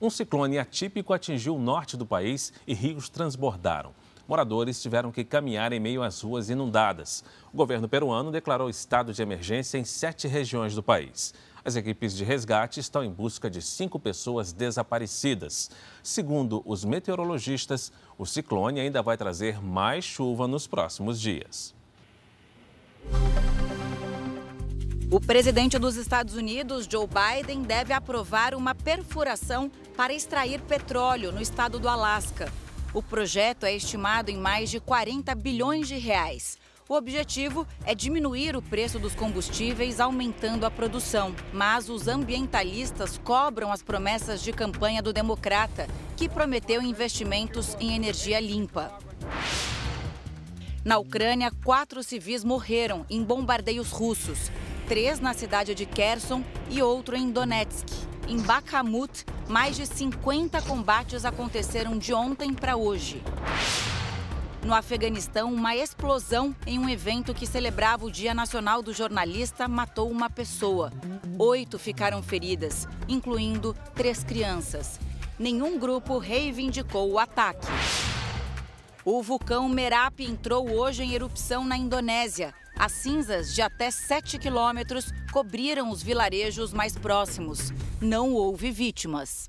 Um ciclone atípico atingiu o norte do país e rios transbordaram moradores tiveram que caminhar em meio às ruas inundadas. O governo peruano declarou estado de emergência em sete regiões do país. As equipes de resgate estão em busca de cinco pessoas desaparecidas. Segundo os meteorologistas, o ciclone ainda vai trazer mais chuva nos próximos dias. O presidente dos Estados Unidos, Joe Biden, deve aprovar uma perfuração para extrair petróleo no estado do Alasca. O projeto é estimado em mais de 40 bilhões de reais. O objetivo é diminuir o preço dos combustíveis, aumentando a produção. Mas os ambientalistas cobram as promessas de campanha do Democrata, que prometeu investimentos em energia limpa. Na Ucrânia, quatro civis morreram em bombardeios russos: três na cidade de Kherson e outro em Donetsk. Em Bakhmut, mais de 50 combates aconteceram de ontem para hoje. No Afeganistão, uma explosão em um evento que celebrava o Dia Nacional do Jornalista matou uma pessoa. Oito ficaram feridas, incluindo três crianças. Nenhum grupo reivindicou o ataque. O vulcão Merapi entrou hoje em erupção na Indonésia. As cinzas de até 7 quilômetros cobriram os vilarejos mais próximos. Não houve vítimas.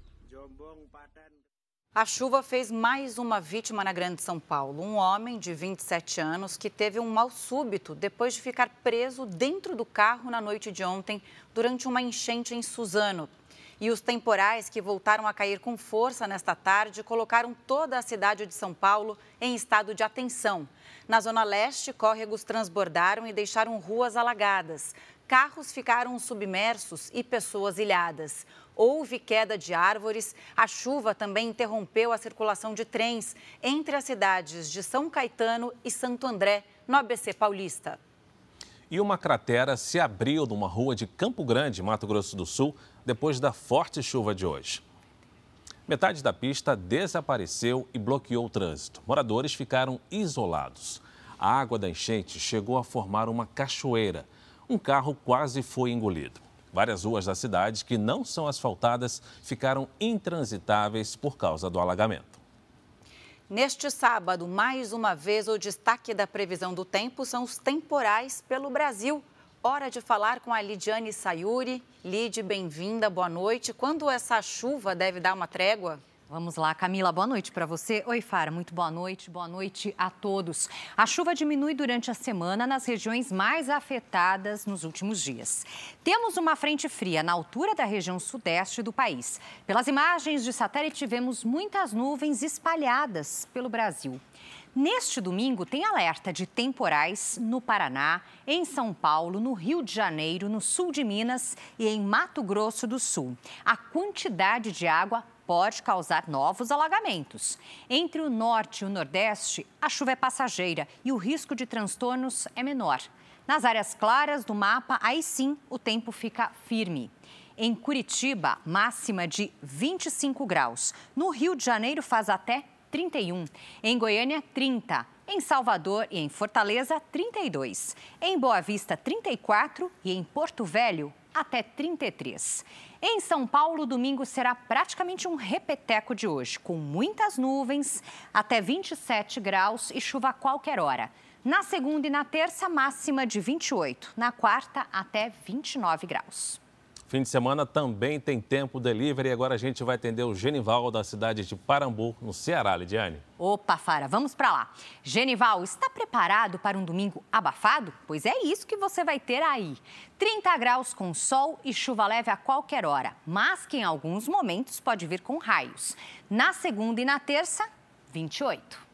A chuva fez mais uma vítima na Grande São Paulo. Um homem de 27 anos que teve um mal súbito depois de ficar preso dentro do carro na noite de ontem durante uma enchente em Suzano. E os temporais que voltaram a cair com força nesta tarde colocaram toda a cidade de São Paulo em estado de atenção. Na Zona Leste, córregos transbordaram e deixaram ruas alagadas. Carros ficaram submersos e pessoas ilhadas. Houve queda de árvores. A chuva também interrompeu a circulação de trens entre as cidades de São Caetano e Santo André, no ABC Paulista. E uma cratera se abriu numa rua de Campo Grande, Mato Grosso do Sul, depois da forte chuva de hoje. Metade da pista desapareceu e bloqueou o trânsito. Moradores ficaram isolados. A água da enchente chegou a formar uma cachoeira. Um carro quase foi engolido. Várias ruas da cidade que não são asfaltadas ficaram intransitáveis por causa do alagamento. Neste sábado, mais uma vez, o destaque da previsão do tempo são os temporais pelo Brasil. Hora de falar com a Lidiane Sayuri. Lid, bem-vinda, boa noite. Quando essa chuva deve dar uma trégua? Vamos lá, Camila, boa noite para você. Oi, Fara, muito boa noite, boa noite a todos. A chuva diminui durante a semana nas regiões mais afetadas nos últimos dias. Temos uma frente fria na altura da região sudeste do país. Pelas imagens de satélite, vemos muitas nuvens espalhadas pelo Brasil. Neste domingo, tem alerta de temporais no Paraná, em São Paulo, no Rio de Janeiro, no sul de Minas e em Mato Grosso do Sul. A quantidade de água pode causar novos alagamentos. Entre o norte e o nordeste, a chuva é passageira e o risco de transtornos é menor. Nas áreas claras do mapa, aí sim o tempo fica firme. Em Curitiba, máxima de 25 graus. No Rio de Janeiro, faz até 31. Em Goiânia, 30. Em Salvador e em Fortaleza, 32. Em Boa Vista, 34. E em Porto Velho, até 33. Em São Paulo, domingo será praticamente um repeteco de hoje, com muitas nuvens, até 27 graus e chuva a qualquer hora. Na segunda e na terça, máxima de 28. Na quarta, até 29 graus. Fim de semana também tem tempo delivery e agora a gente vai atender o Genival da cidade de Parambu, no Ceará, Lidiane. Opa, Fara, vamos para lá. Genival, está preparado para um domingo abafado? Pois é isso que você vai ter aí. 30 graus com sol e chuva leve a qualquer hora, mas que em alguns momentos pode vir com raios. Na segunda e na terça, 28.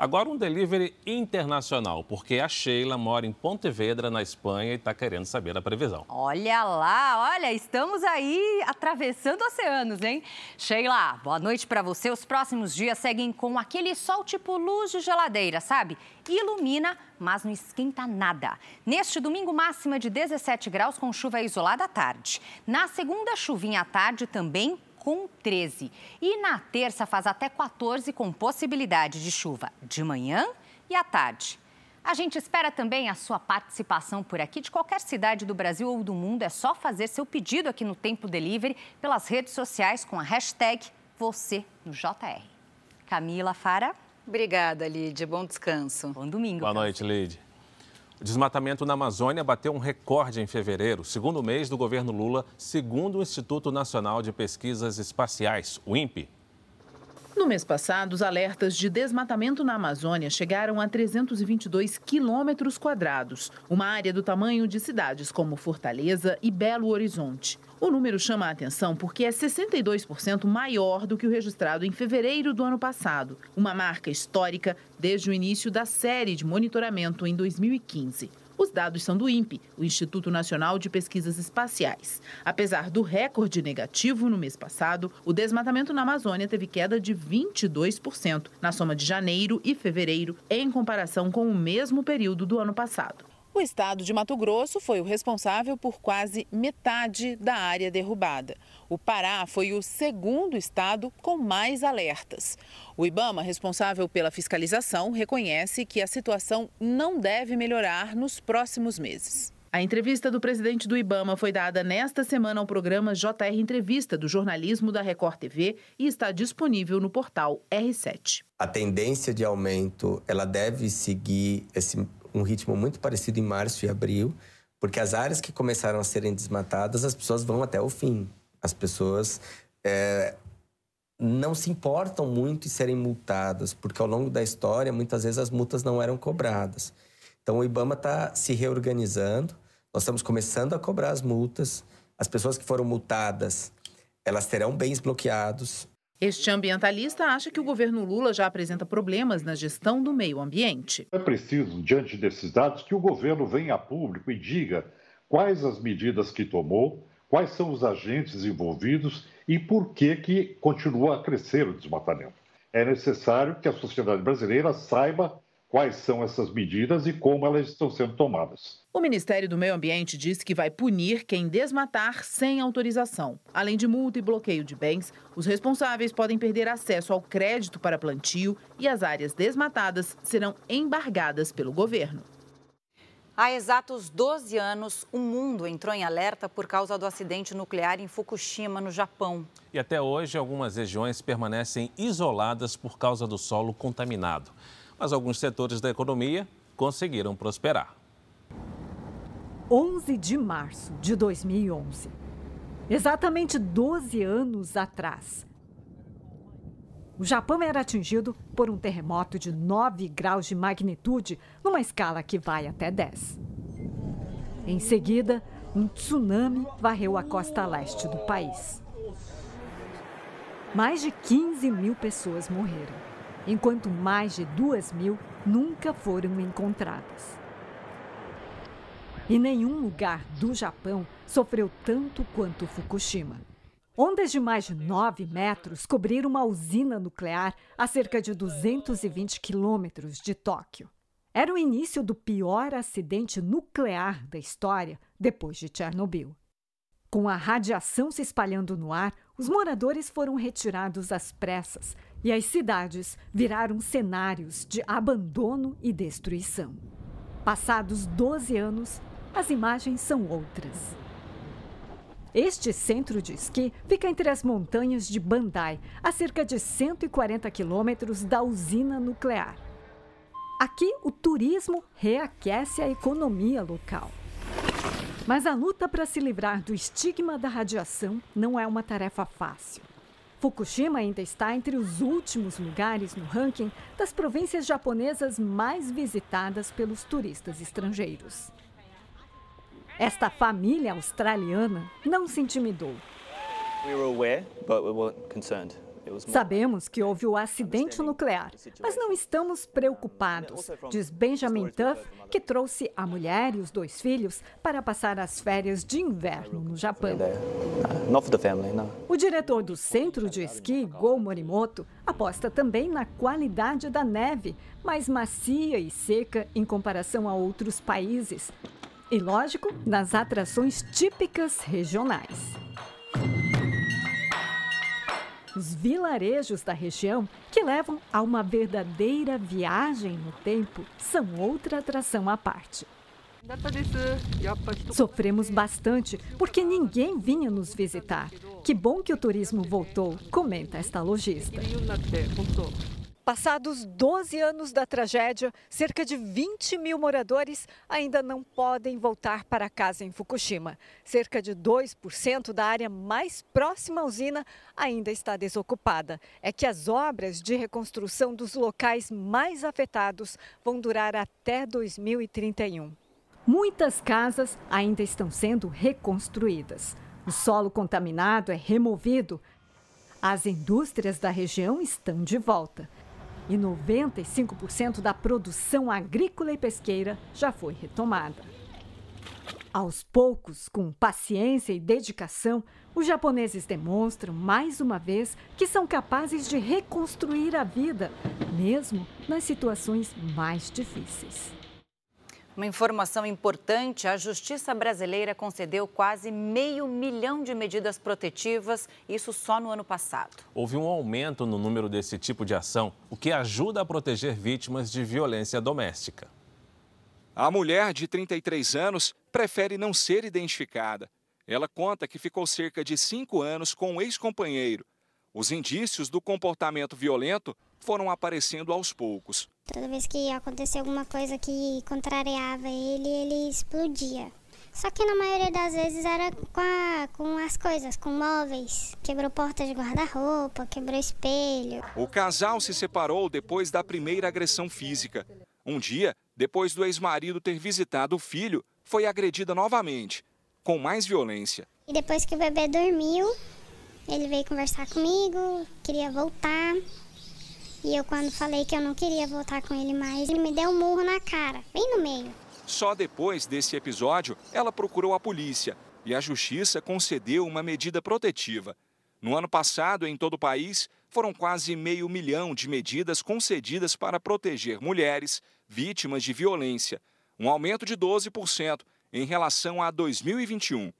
Agora um delivery internacional, porque a Sheila mora em Pontevedra, na Espanha, e está querendo saber a previsão. Olha lá, olha, estamos aí atravessando oceanos, hein? Sheila, boa noite para você. Os próximos dias seguem com aquele sol tipo luz de geladeira, sabe? Ilumina, mas não esquenta nada. Neste domingo, máxima de 17 graus com chuva isolada à tarde. Na segunda, chuvinha à tarde também com 13. E na terça faz até 14 com possibilidade de chuva de manhã e à tarde. A gente espera também a sua participação por aqui de qualquer cidade do Brasil ou do mundo. É só fazer seu pedido aqui no Tempo Delivery pelas redes sociais com a hashtag você no JR. Camila Fara. Obrigada, Lid. Bom descanso. Bom domingo. Boa noite, Lid. O desmatamento na Amazônia bateu um recorde em fevereiro, segundo mês do governo Lula, segundo o Instituto Nacional de Pesquisas Espaciais, o INPE. No mês passado, os alertas de desmatamento na Amazônia chegaram a 322 quilômetros quadrados, uma área do tamanho de cidades como Fortaleza e Belo Horizonte. O número chama a atenção porque é 62% maior do que o registrado em fevereiro do ano passado, uma marca histórica desde o início da série de monitoramento em 2015. Os dados são do INPE, o Instituto Nacional de Pesquisas Espaciais. Apesar do recorde negativo no mês passado, o desmatamento na Amazônia teve queda de 22% na soma de janeiro e fevereiro, em comparação com o mesmo período do ano passado. O estado de Mato Grosso foi o responsável por quase metade da área derrubada. O Pará foi o segundo estado com mais alertas. O Ibama, responsável pela fiscalização, reconhece que a situação não deve melhorar nos próximos meses. A entrevista do presidente do Ibama foi dada nesta semana ao programa JR Entrevista do jornalismo da Record TV e está disponível no portal R7. A tendência de aumento, ela deve seguir esse um ritmo muito parecido em março e abril, porque as áreas que começaram a serem desmatadas, as pessoas vão até o fim. As pessoas é, não se importam muito em serem multadas, porque ao longo da história, muitas vezes as multas não eram cobradas. Então, o IBAMA está se reorganizando, nós estamos começando a cobrar as multas. As pessoas que foram multadas, elas terão bens bloqueados, este ambientalista acha que o governo Lula já apresenta problemas na gestão do meio ambiente. É preciso, diante desses dados, que o governo venha a público e diga quais as medidas que tomou, quais são os agentes envolvidos e por que, que continua a crescer o desmatamento. É necessário que a sociedade brasileira saiba quais são essas medidas e como elas estão sendo tomadas. O Ministério do Meio Ambiente disse que vai punir quem desmatar sem autorização. Além de multa e bloqueio de bens, os responsáveis podem perder acesso ao crédito para plantio e as áreas desmatadas serão embargadas pelo governo. Há exatos 12 anos, o mundo entrou em alerta por causa do acidente nuclear em Fukushima, no Japão. E até hoje, algumas regiões permanecem isoladas por causa do solo contaminado mas alguns setores da economia conseguiram prosperar. 11 de março de 2011. Exatamente 12 anos atrás. O Japão era atingido por um terremoto de 9 graus de magnitude, numa escala que vai até 10. Em seguida, um tsunami varreu a costa leste do país. Mais de 15 mil pessoas morreram. enquanto mais de duas mil nunca foram encontradas. E nenhum lugar do Japão sofreu tanto quanto Fukushima. Ondas de mais de 9 metros cobriram uma usina nuclear a cerca de 220 quilômetros de Tóquio. Era o início do pior acidente nuclear da história depois de Chernobyl. Com a radiação se espalhando no ar, os moradores foram retirados às pressas e as cidades viraram cenários de abandono e destruição. Passados 12 anos, as imagens são outras. Este centro de esqui fica entre as montanhas de Bandai, a cerca de 140 quilômetros da usina nuclear. Aqui, o turismo reaquece a economia local. Mas a luta para se livrar do estigma da radiação não é uma tarefa fácil. Fukushima ainda está entre os últimos lugares no ranking das províncias japonesas mais visitadas pelos turistas estrangeiros. Esta família australiana não se intimidou. Sabemos que houve o acidente nuclear, mas não estamos preocupados, diz Benjamin Tuff, que trouxe a mulher e os dois filhos para passar as férias de inverno no Japão. O diretor do centro de esqui, Go Morimoto, aposta também na qualidade da neve, mais macia e seca em comparação a outros países, e, lógico, nas atrações típicas regionais. Os vilarejos da região, que levam a uma verdadeira viagem no tempo, são outra atração à parte. Sofremos bastante porque ninguém vinha nos visitar. Que bom que o turismo voltou, comenta esta lojista. Passados 12 anos da tragédia, cerca de 20 mil moradores ainda não podem voltar para casa em Fukushima. Cerca de 2% da área mais próxima à usina ainda está desocupada. É que as obras de reconstrução dos locais mais afetados vão durar até 2031. Muitas casas ainda estão sendo reconstruídas. O solo contaminado é removido. As indústrias da região estão de volta e 95% da produção agrícola e pesqueira já foi retomada. Aos poucos, com paciência e dedicação, os japoneses demonstram mais uma vez que são capazes de reconstruir a vida, mesmo nas situações mais difíceis. Uma informação importante: a Justiça brasileira concedeu quase meio milhão de medidas protetivas, isso só no ano passado. Houve um aumento no número desse tipo de ação, o que ajuda a proteger vítimas de violência doméstica. A mulher de 33 anos prefere não ser identificada. Ela conta que ficou cerca de cinco anos com um ex-companheiro. Os indícios do comportamento violento foram aparecendo aos poucos. Toda vez que acontecia alguma coisa que contrariava ele, ele explodia. Só que na maioria das vezes era com, a, com as coisas, com móveis. Quebrou porta de guarda-roupa, quebrou espelho. O casal se separou depois da primeira agressão física. Um dia, depois do ex-marido ter visitado o filho, foi agredida novamente, com mais violência. E depois que o bebê dormiu, ele veio conversar comigo, queria voltar. E eu, quando falei que eu não queria voltar com ele mais, ele me deu um murro na cara, bem no meio. Só depois desse episódio, ela procurou a polícia e a justiça concedeu uma medida protetiva. No ano passado, em todo o país, foram quase meio milhão de medidas concedidas para proteger mulheres vítimas de violência, um aumento de 12% em relação a 2021.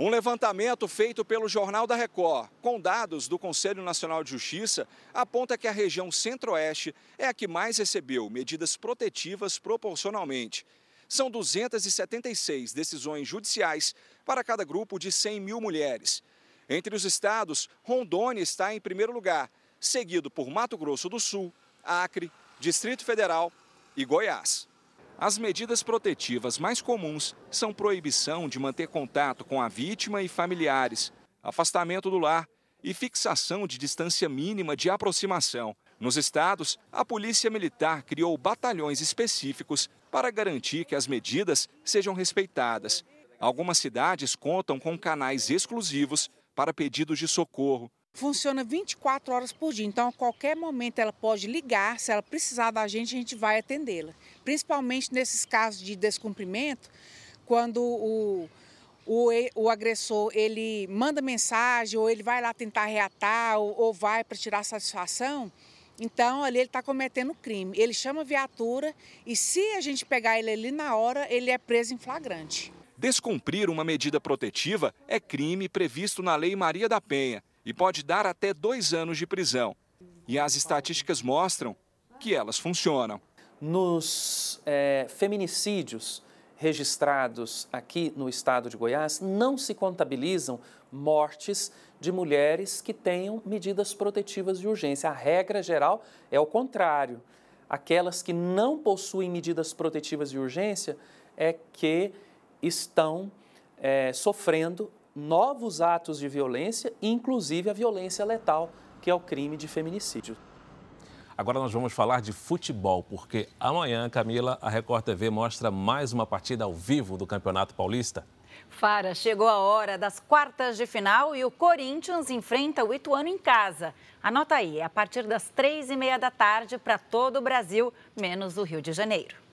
Um levantamento feito pelo Jornal da Record, com dados do Conselho Nacional de Justiça, aponta que a região Centro-Oeste é a que mais recebeu medidas protetivas proporcionalmente. São 276 decisões judiciais para cada grupo de 100 mil mulheres. Entre os estados, Rondônia está em primeiro lugar, seguido por Mato Grosso do Sul, Acre, Distrito Federal e Goiás. As medidas protetivas mais comuns são proibição de manter contato com a vítima e familiares, afastamento do lar e fixação de distância mínima de aproximação. Nos estados, a Polícia Militar criou batalhões específicos para garantir que as medidas sejam respeitadas. Algumas cidades contam com canais exclusivos para pedidos de socorro. Funciona 24 horas por dia. Então, a qualquer momento ela pode ligar, se ela precisar da gente, a gente vai atendê-la. Principalmente nesses casos de descumprimento, quando o, o, o agressor ele manda mensagem ou ele vai lá tentar reatar ou, ou vai para tirar satisfação, então ali ele está cometendo crime. Ele chama viatura e se a gente pegar ele ali na hora, ele é preso em flagrante. Descumprir uma medida protetiva é crime previsto na Lei Maria da Penha e pode dar até dois anos de prisão. E as estatísticas mostram que elas funcionam. Nos é, feminicídios, registrados aqui no estado de Goiás, não se contabilizam mortes de mulheres que tenham medidas protetivas de urgência. A regra geral é o contrário. Aquelas que não possuem medidas protetivas de urgência é que estão é, sofrendo novos atos de violência, inclusive a violência letal, que é o crime de feminicídio. Agora nós vamos falar de futebol, porque amanhã, Camila, a Record TV mostra mais uma partida ao vivo do Campeonato Paulista. Fara, chegou a hora das quartas de final e o Corinthians enfrenta o Ituano em casa. Anota aí, é a partir das três e meia da tarde para todo o Brasil, menos o Rio de Janeiro.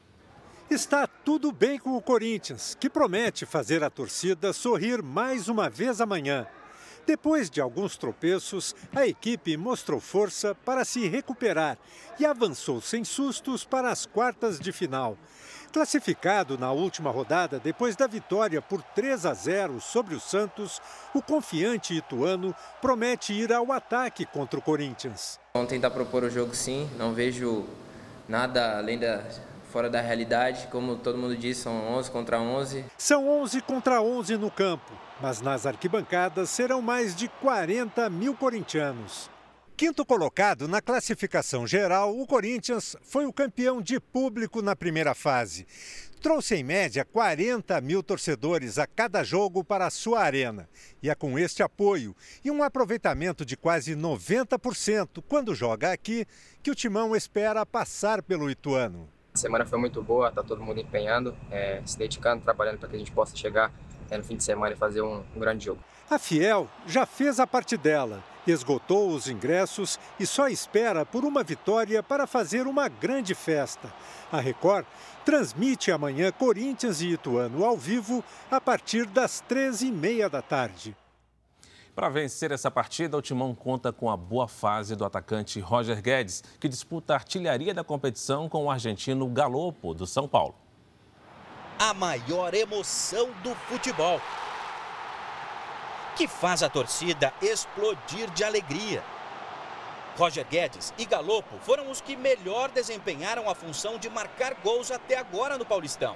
Está tudo bem com o Corinthians, que promete fazer a torcida sorrir mais uma vez amanhã. Depois de alguns tropeços, a equipe mostrou força para se recuperar e avançou sem sustos para as quartas de final. Classificado na última rodada depois da vitória por 3 a 0 sobre o Santos, o confiante ituano promete ir ao ataque contra o Corinthians. Vamos tentar propor o jogo sim, não vejo nada além da fora da realidade, como todo mundo diz, são 11 contra 11. São 11 contra 11 no campo mas nas arquibancadas serão mais de 40 mil corintianos. Quinto colocado na classificação geral, o Corinthians foi o campeão de público na primeira fase. Trouxe em média 40 mil torcedores a cada jogo para a sua arena. E é com este apoio e um aproveitamento de quase 90% quando joga aqui que o Timão espera passar pelo Ituano. A semana foi muito boa, está todo mundo empenhando, é, se dedicando, trabalhando para que a gente possa chegar é, no fim de semana e fazer um, um grande jogo. A Fiel já fez a parte dela, esgotou os ingressos e só espera por uma vitória para fazer uma grande festa. A Record transmite amanhã Corinthians e Ituano ao vivo a partir das 13h30 da tarde. Para vencer essa partida, o Timão conta com a boa fase do atacante Roger Guedes, que disputa a artilharia da competição com o argentino Galopo, do São Paulo a maior emoção do futebol, que faz a torcida explodir de alegria. Roger Guedes e Galopo foram os que melhor desempenharam a função de marcar gols até agora no Paulistão.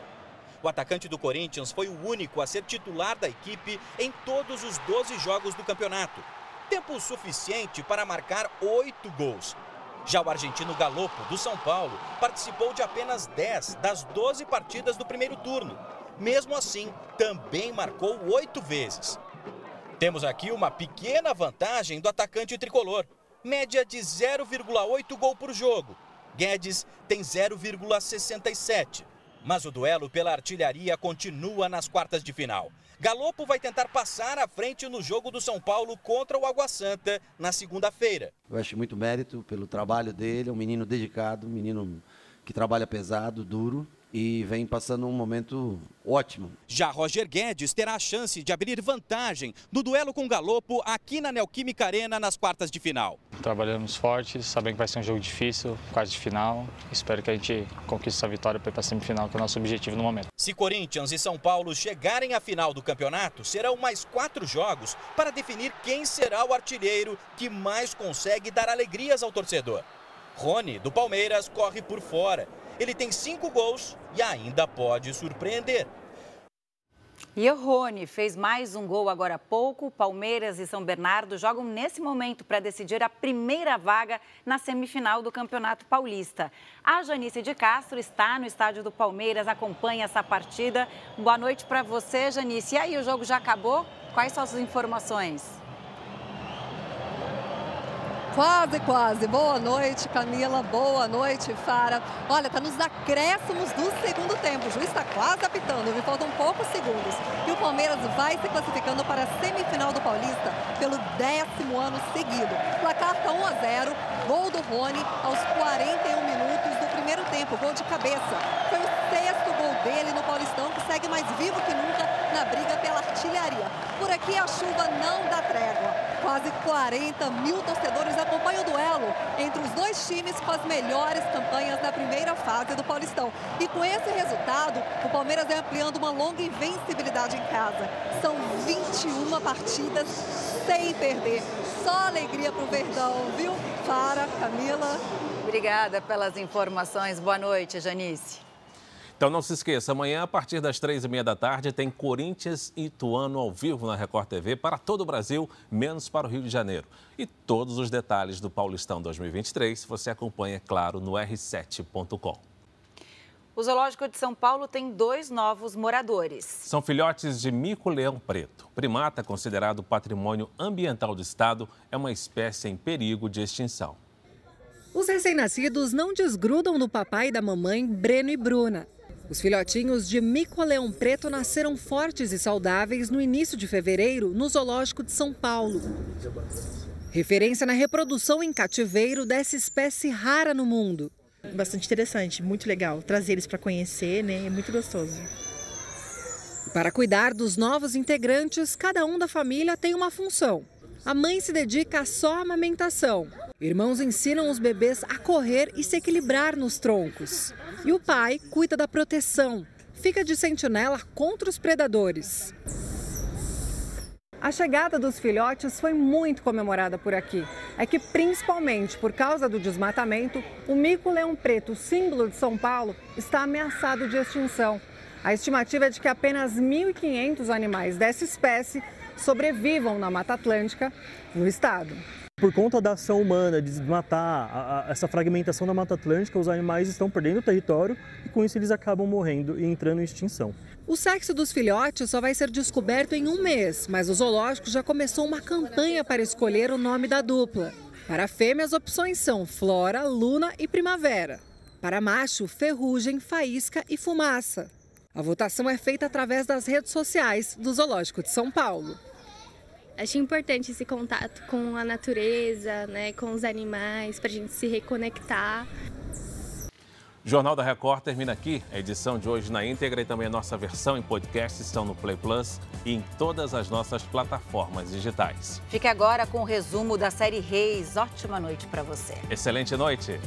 O atacante do Corinthians foi o único a ser titular da equipe em todos os 12 jogos do campeonato. Tempo suficiente para marcar oito gols, já o argentino Galopo, do São Paulo, participou de apenas 10 das 12 partidas do primeiro turno. Mesmo assim, também marcou oito vezes. Temos aqui uma pequena vantagem do atacante tricolor. Média de 0,8 gol por jogo. Guedes tem 0,67. Mas o duelo pela artilharia continua nas quartas de final. Galopo vai tentar passar à frente no jogo do São Paulo contra o Água Santa na segunda-feira. Eu acho muito mérito pelo trabalho dele, é um menino dedicado, um menino que trabalha pesado, duro e vem passando um momento ótimo. Já Roger Guedes terá a chance de abrir vantagem no duelo com o Galopo aqui na Neoquímica Arena nas quartas de final. Trabalhamos fortes, sabendo que vai ser um jogo difícil, quase de final. Espero que a gente conquiste essa vitória para ir para a semifinal, que é o nosso objetivo no momento. Se Corinthians e São Paulo chegarem à final do campeonato, serão mais quatro jogos para definir quem será o artilheiro que mais consegue dar alegrias ao torcedor. Rony, do Palmeiras, corre por fora ele tem cinco gols e ainda pode surpreender. E o Rony fez mais um gol agora há pouco. Palmeiras e São Bernardo jogam nesse momento para decidir a primeira vaga na semifinal do Campeonato Paulista. A Janice de Castro está no estádio do Palmeiras, acompanha essa partida. Boa noite para você, Janice. E aí, o jogo já acabou? Quais são as informações? Quase, quase. Boa noite, Camila. Boa noite, Fara. Olha, tá nos acréscimos do segundo tempo. O juiz está quase apitando, viu? Faltam poucos segundos. E o Palmeiras vai se classificando para a semifinal do Paulista pelo décimo ano seguido. Placar tá 1 a 0. Gol do Rony aos 41 minutos do primeiro tempo. Gol de cabeça. Foi o sexto gol dele no Paulistão, que segue mais vivo que nunca na briga pela artilharia. Por aqui a chuva não dá trégua. Quase 40 mil torcedores acompanham o duelo entre os dois times com as melhores campanhas da primeira fase do Paulistão. E com esse resultado, o Palmeiras vem ampliando uma longa invencibilidade em casa. São 21 partidas sem perder. Só alegria para o Verdão, viu? Para, Camila. Obrigada pelas informações. Boa noite, Janice. Então não se esqueça, amanhã, a partir das três e meia da tarde, tem Corinthians e Ituano ao vivo na Record TV para todo o Brasil, menos para o Rio de Janeiro. E todos os detalhes do Paulistão 2023 você acompanha, é claro, no r7.com. O Zoológico de São Paulo tem dois novos moradores. São filhotes de mico-leão preto. Primata, considerado patrimônio ambiental do estado, é uma espécie em perigo de extinção. Os recém-nascidos não desgrudam do papai e da mamãe, Breno e Bruna. Os filhotinhos de mico-leão preto nasceram fortes e saudáveis no início de fevereiro no Zoológico de São Paulo. Referência na reprodução em cativeiro dessa espécie rara no mundo. Bastante interessante, muito legal. Trazer eles para conhecer, né? É muito gostoso. Para cuidar dos novos integrantes, cada um da família tem uma função. A mãe se dedica só à amamentação. Irmãos ensinam os bebês a correr e se equilibrar nos troncos. E o pai cuida da proteção, fica de sentinela contra os predadores. A chegada dos filhotes foi muito comemorada por aqui. É que, principalmente por causa do desmatamento, o mico-leão preto, símbolo de São Paulo, está ameaçado de extinção. A estimativa é de que apenas 1.500 animais dessa espécie sobrevivam na Mata Atlântica, no estado. Por conta da ação humana de desmatar a, a, essa fragmentação da Mata Atlântica, os animais estão perdendo o território e com isso eles acabam morrendo e entrando em extinção. O sexo dos filhotes só vai ser descoberto em um mês, mas o zoológico já começou uma campanha para escolher o nome da dupla. Para fêmea, as opções são Flora, Luna e Primavera. Para macho, Ferrugem, Faísca e Fumaça. A votação é feita através das redes sociais do Zoológico de São Paulo. Acho importante esse contato com a natureza, né, com os animais, para a gente se reconectar. O Jornal da Record termina aqui. A edição de hoje na íntegra e também a nossa versão em podcast estão no Play Plus e em todas as nossas plataformas digitais. Fique agora com o resumo da série Reis. Ótima noite para você. Excelente noite.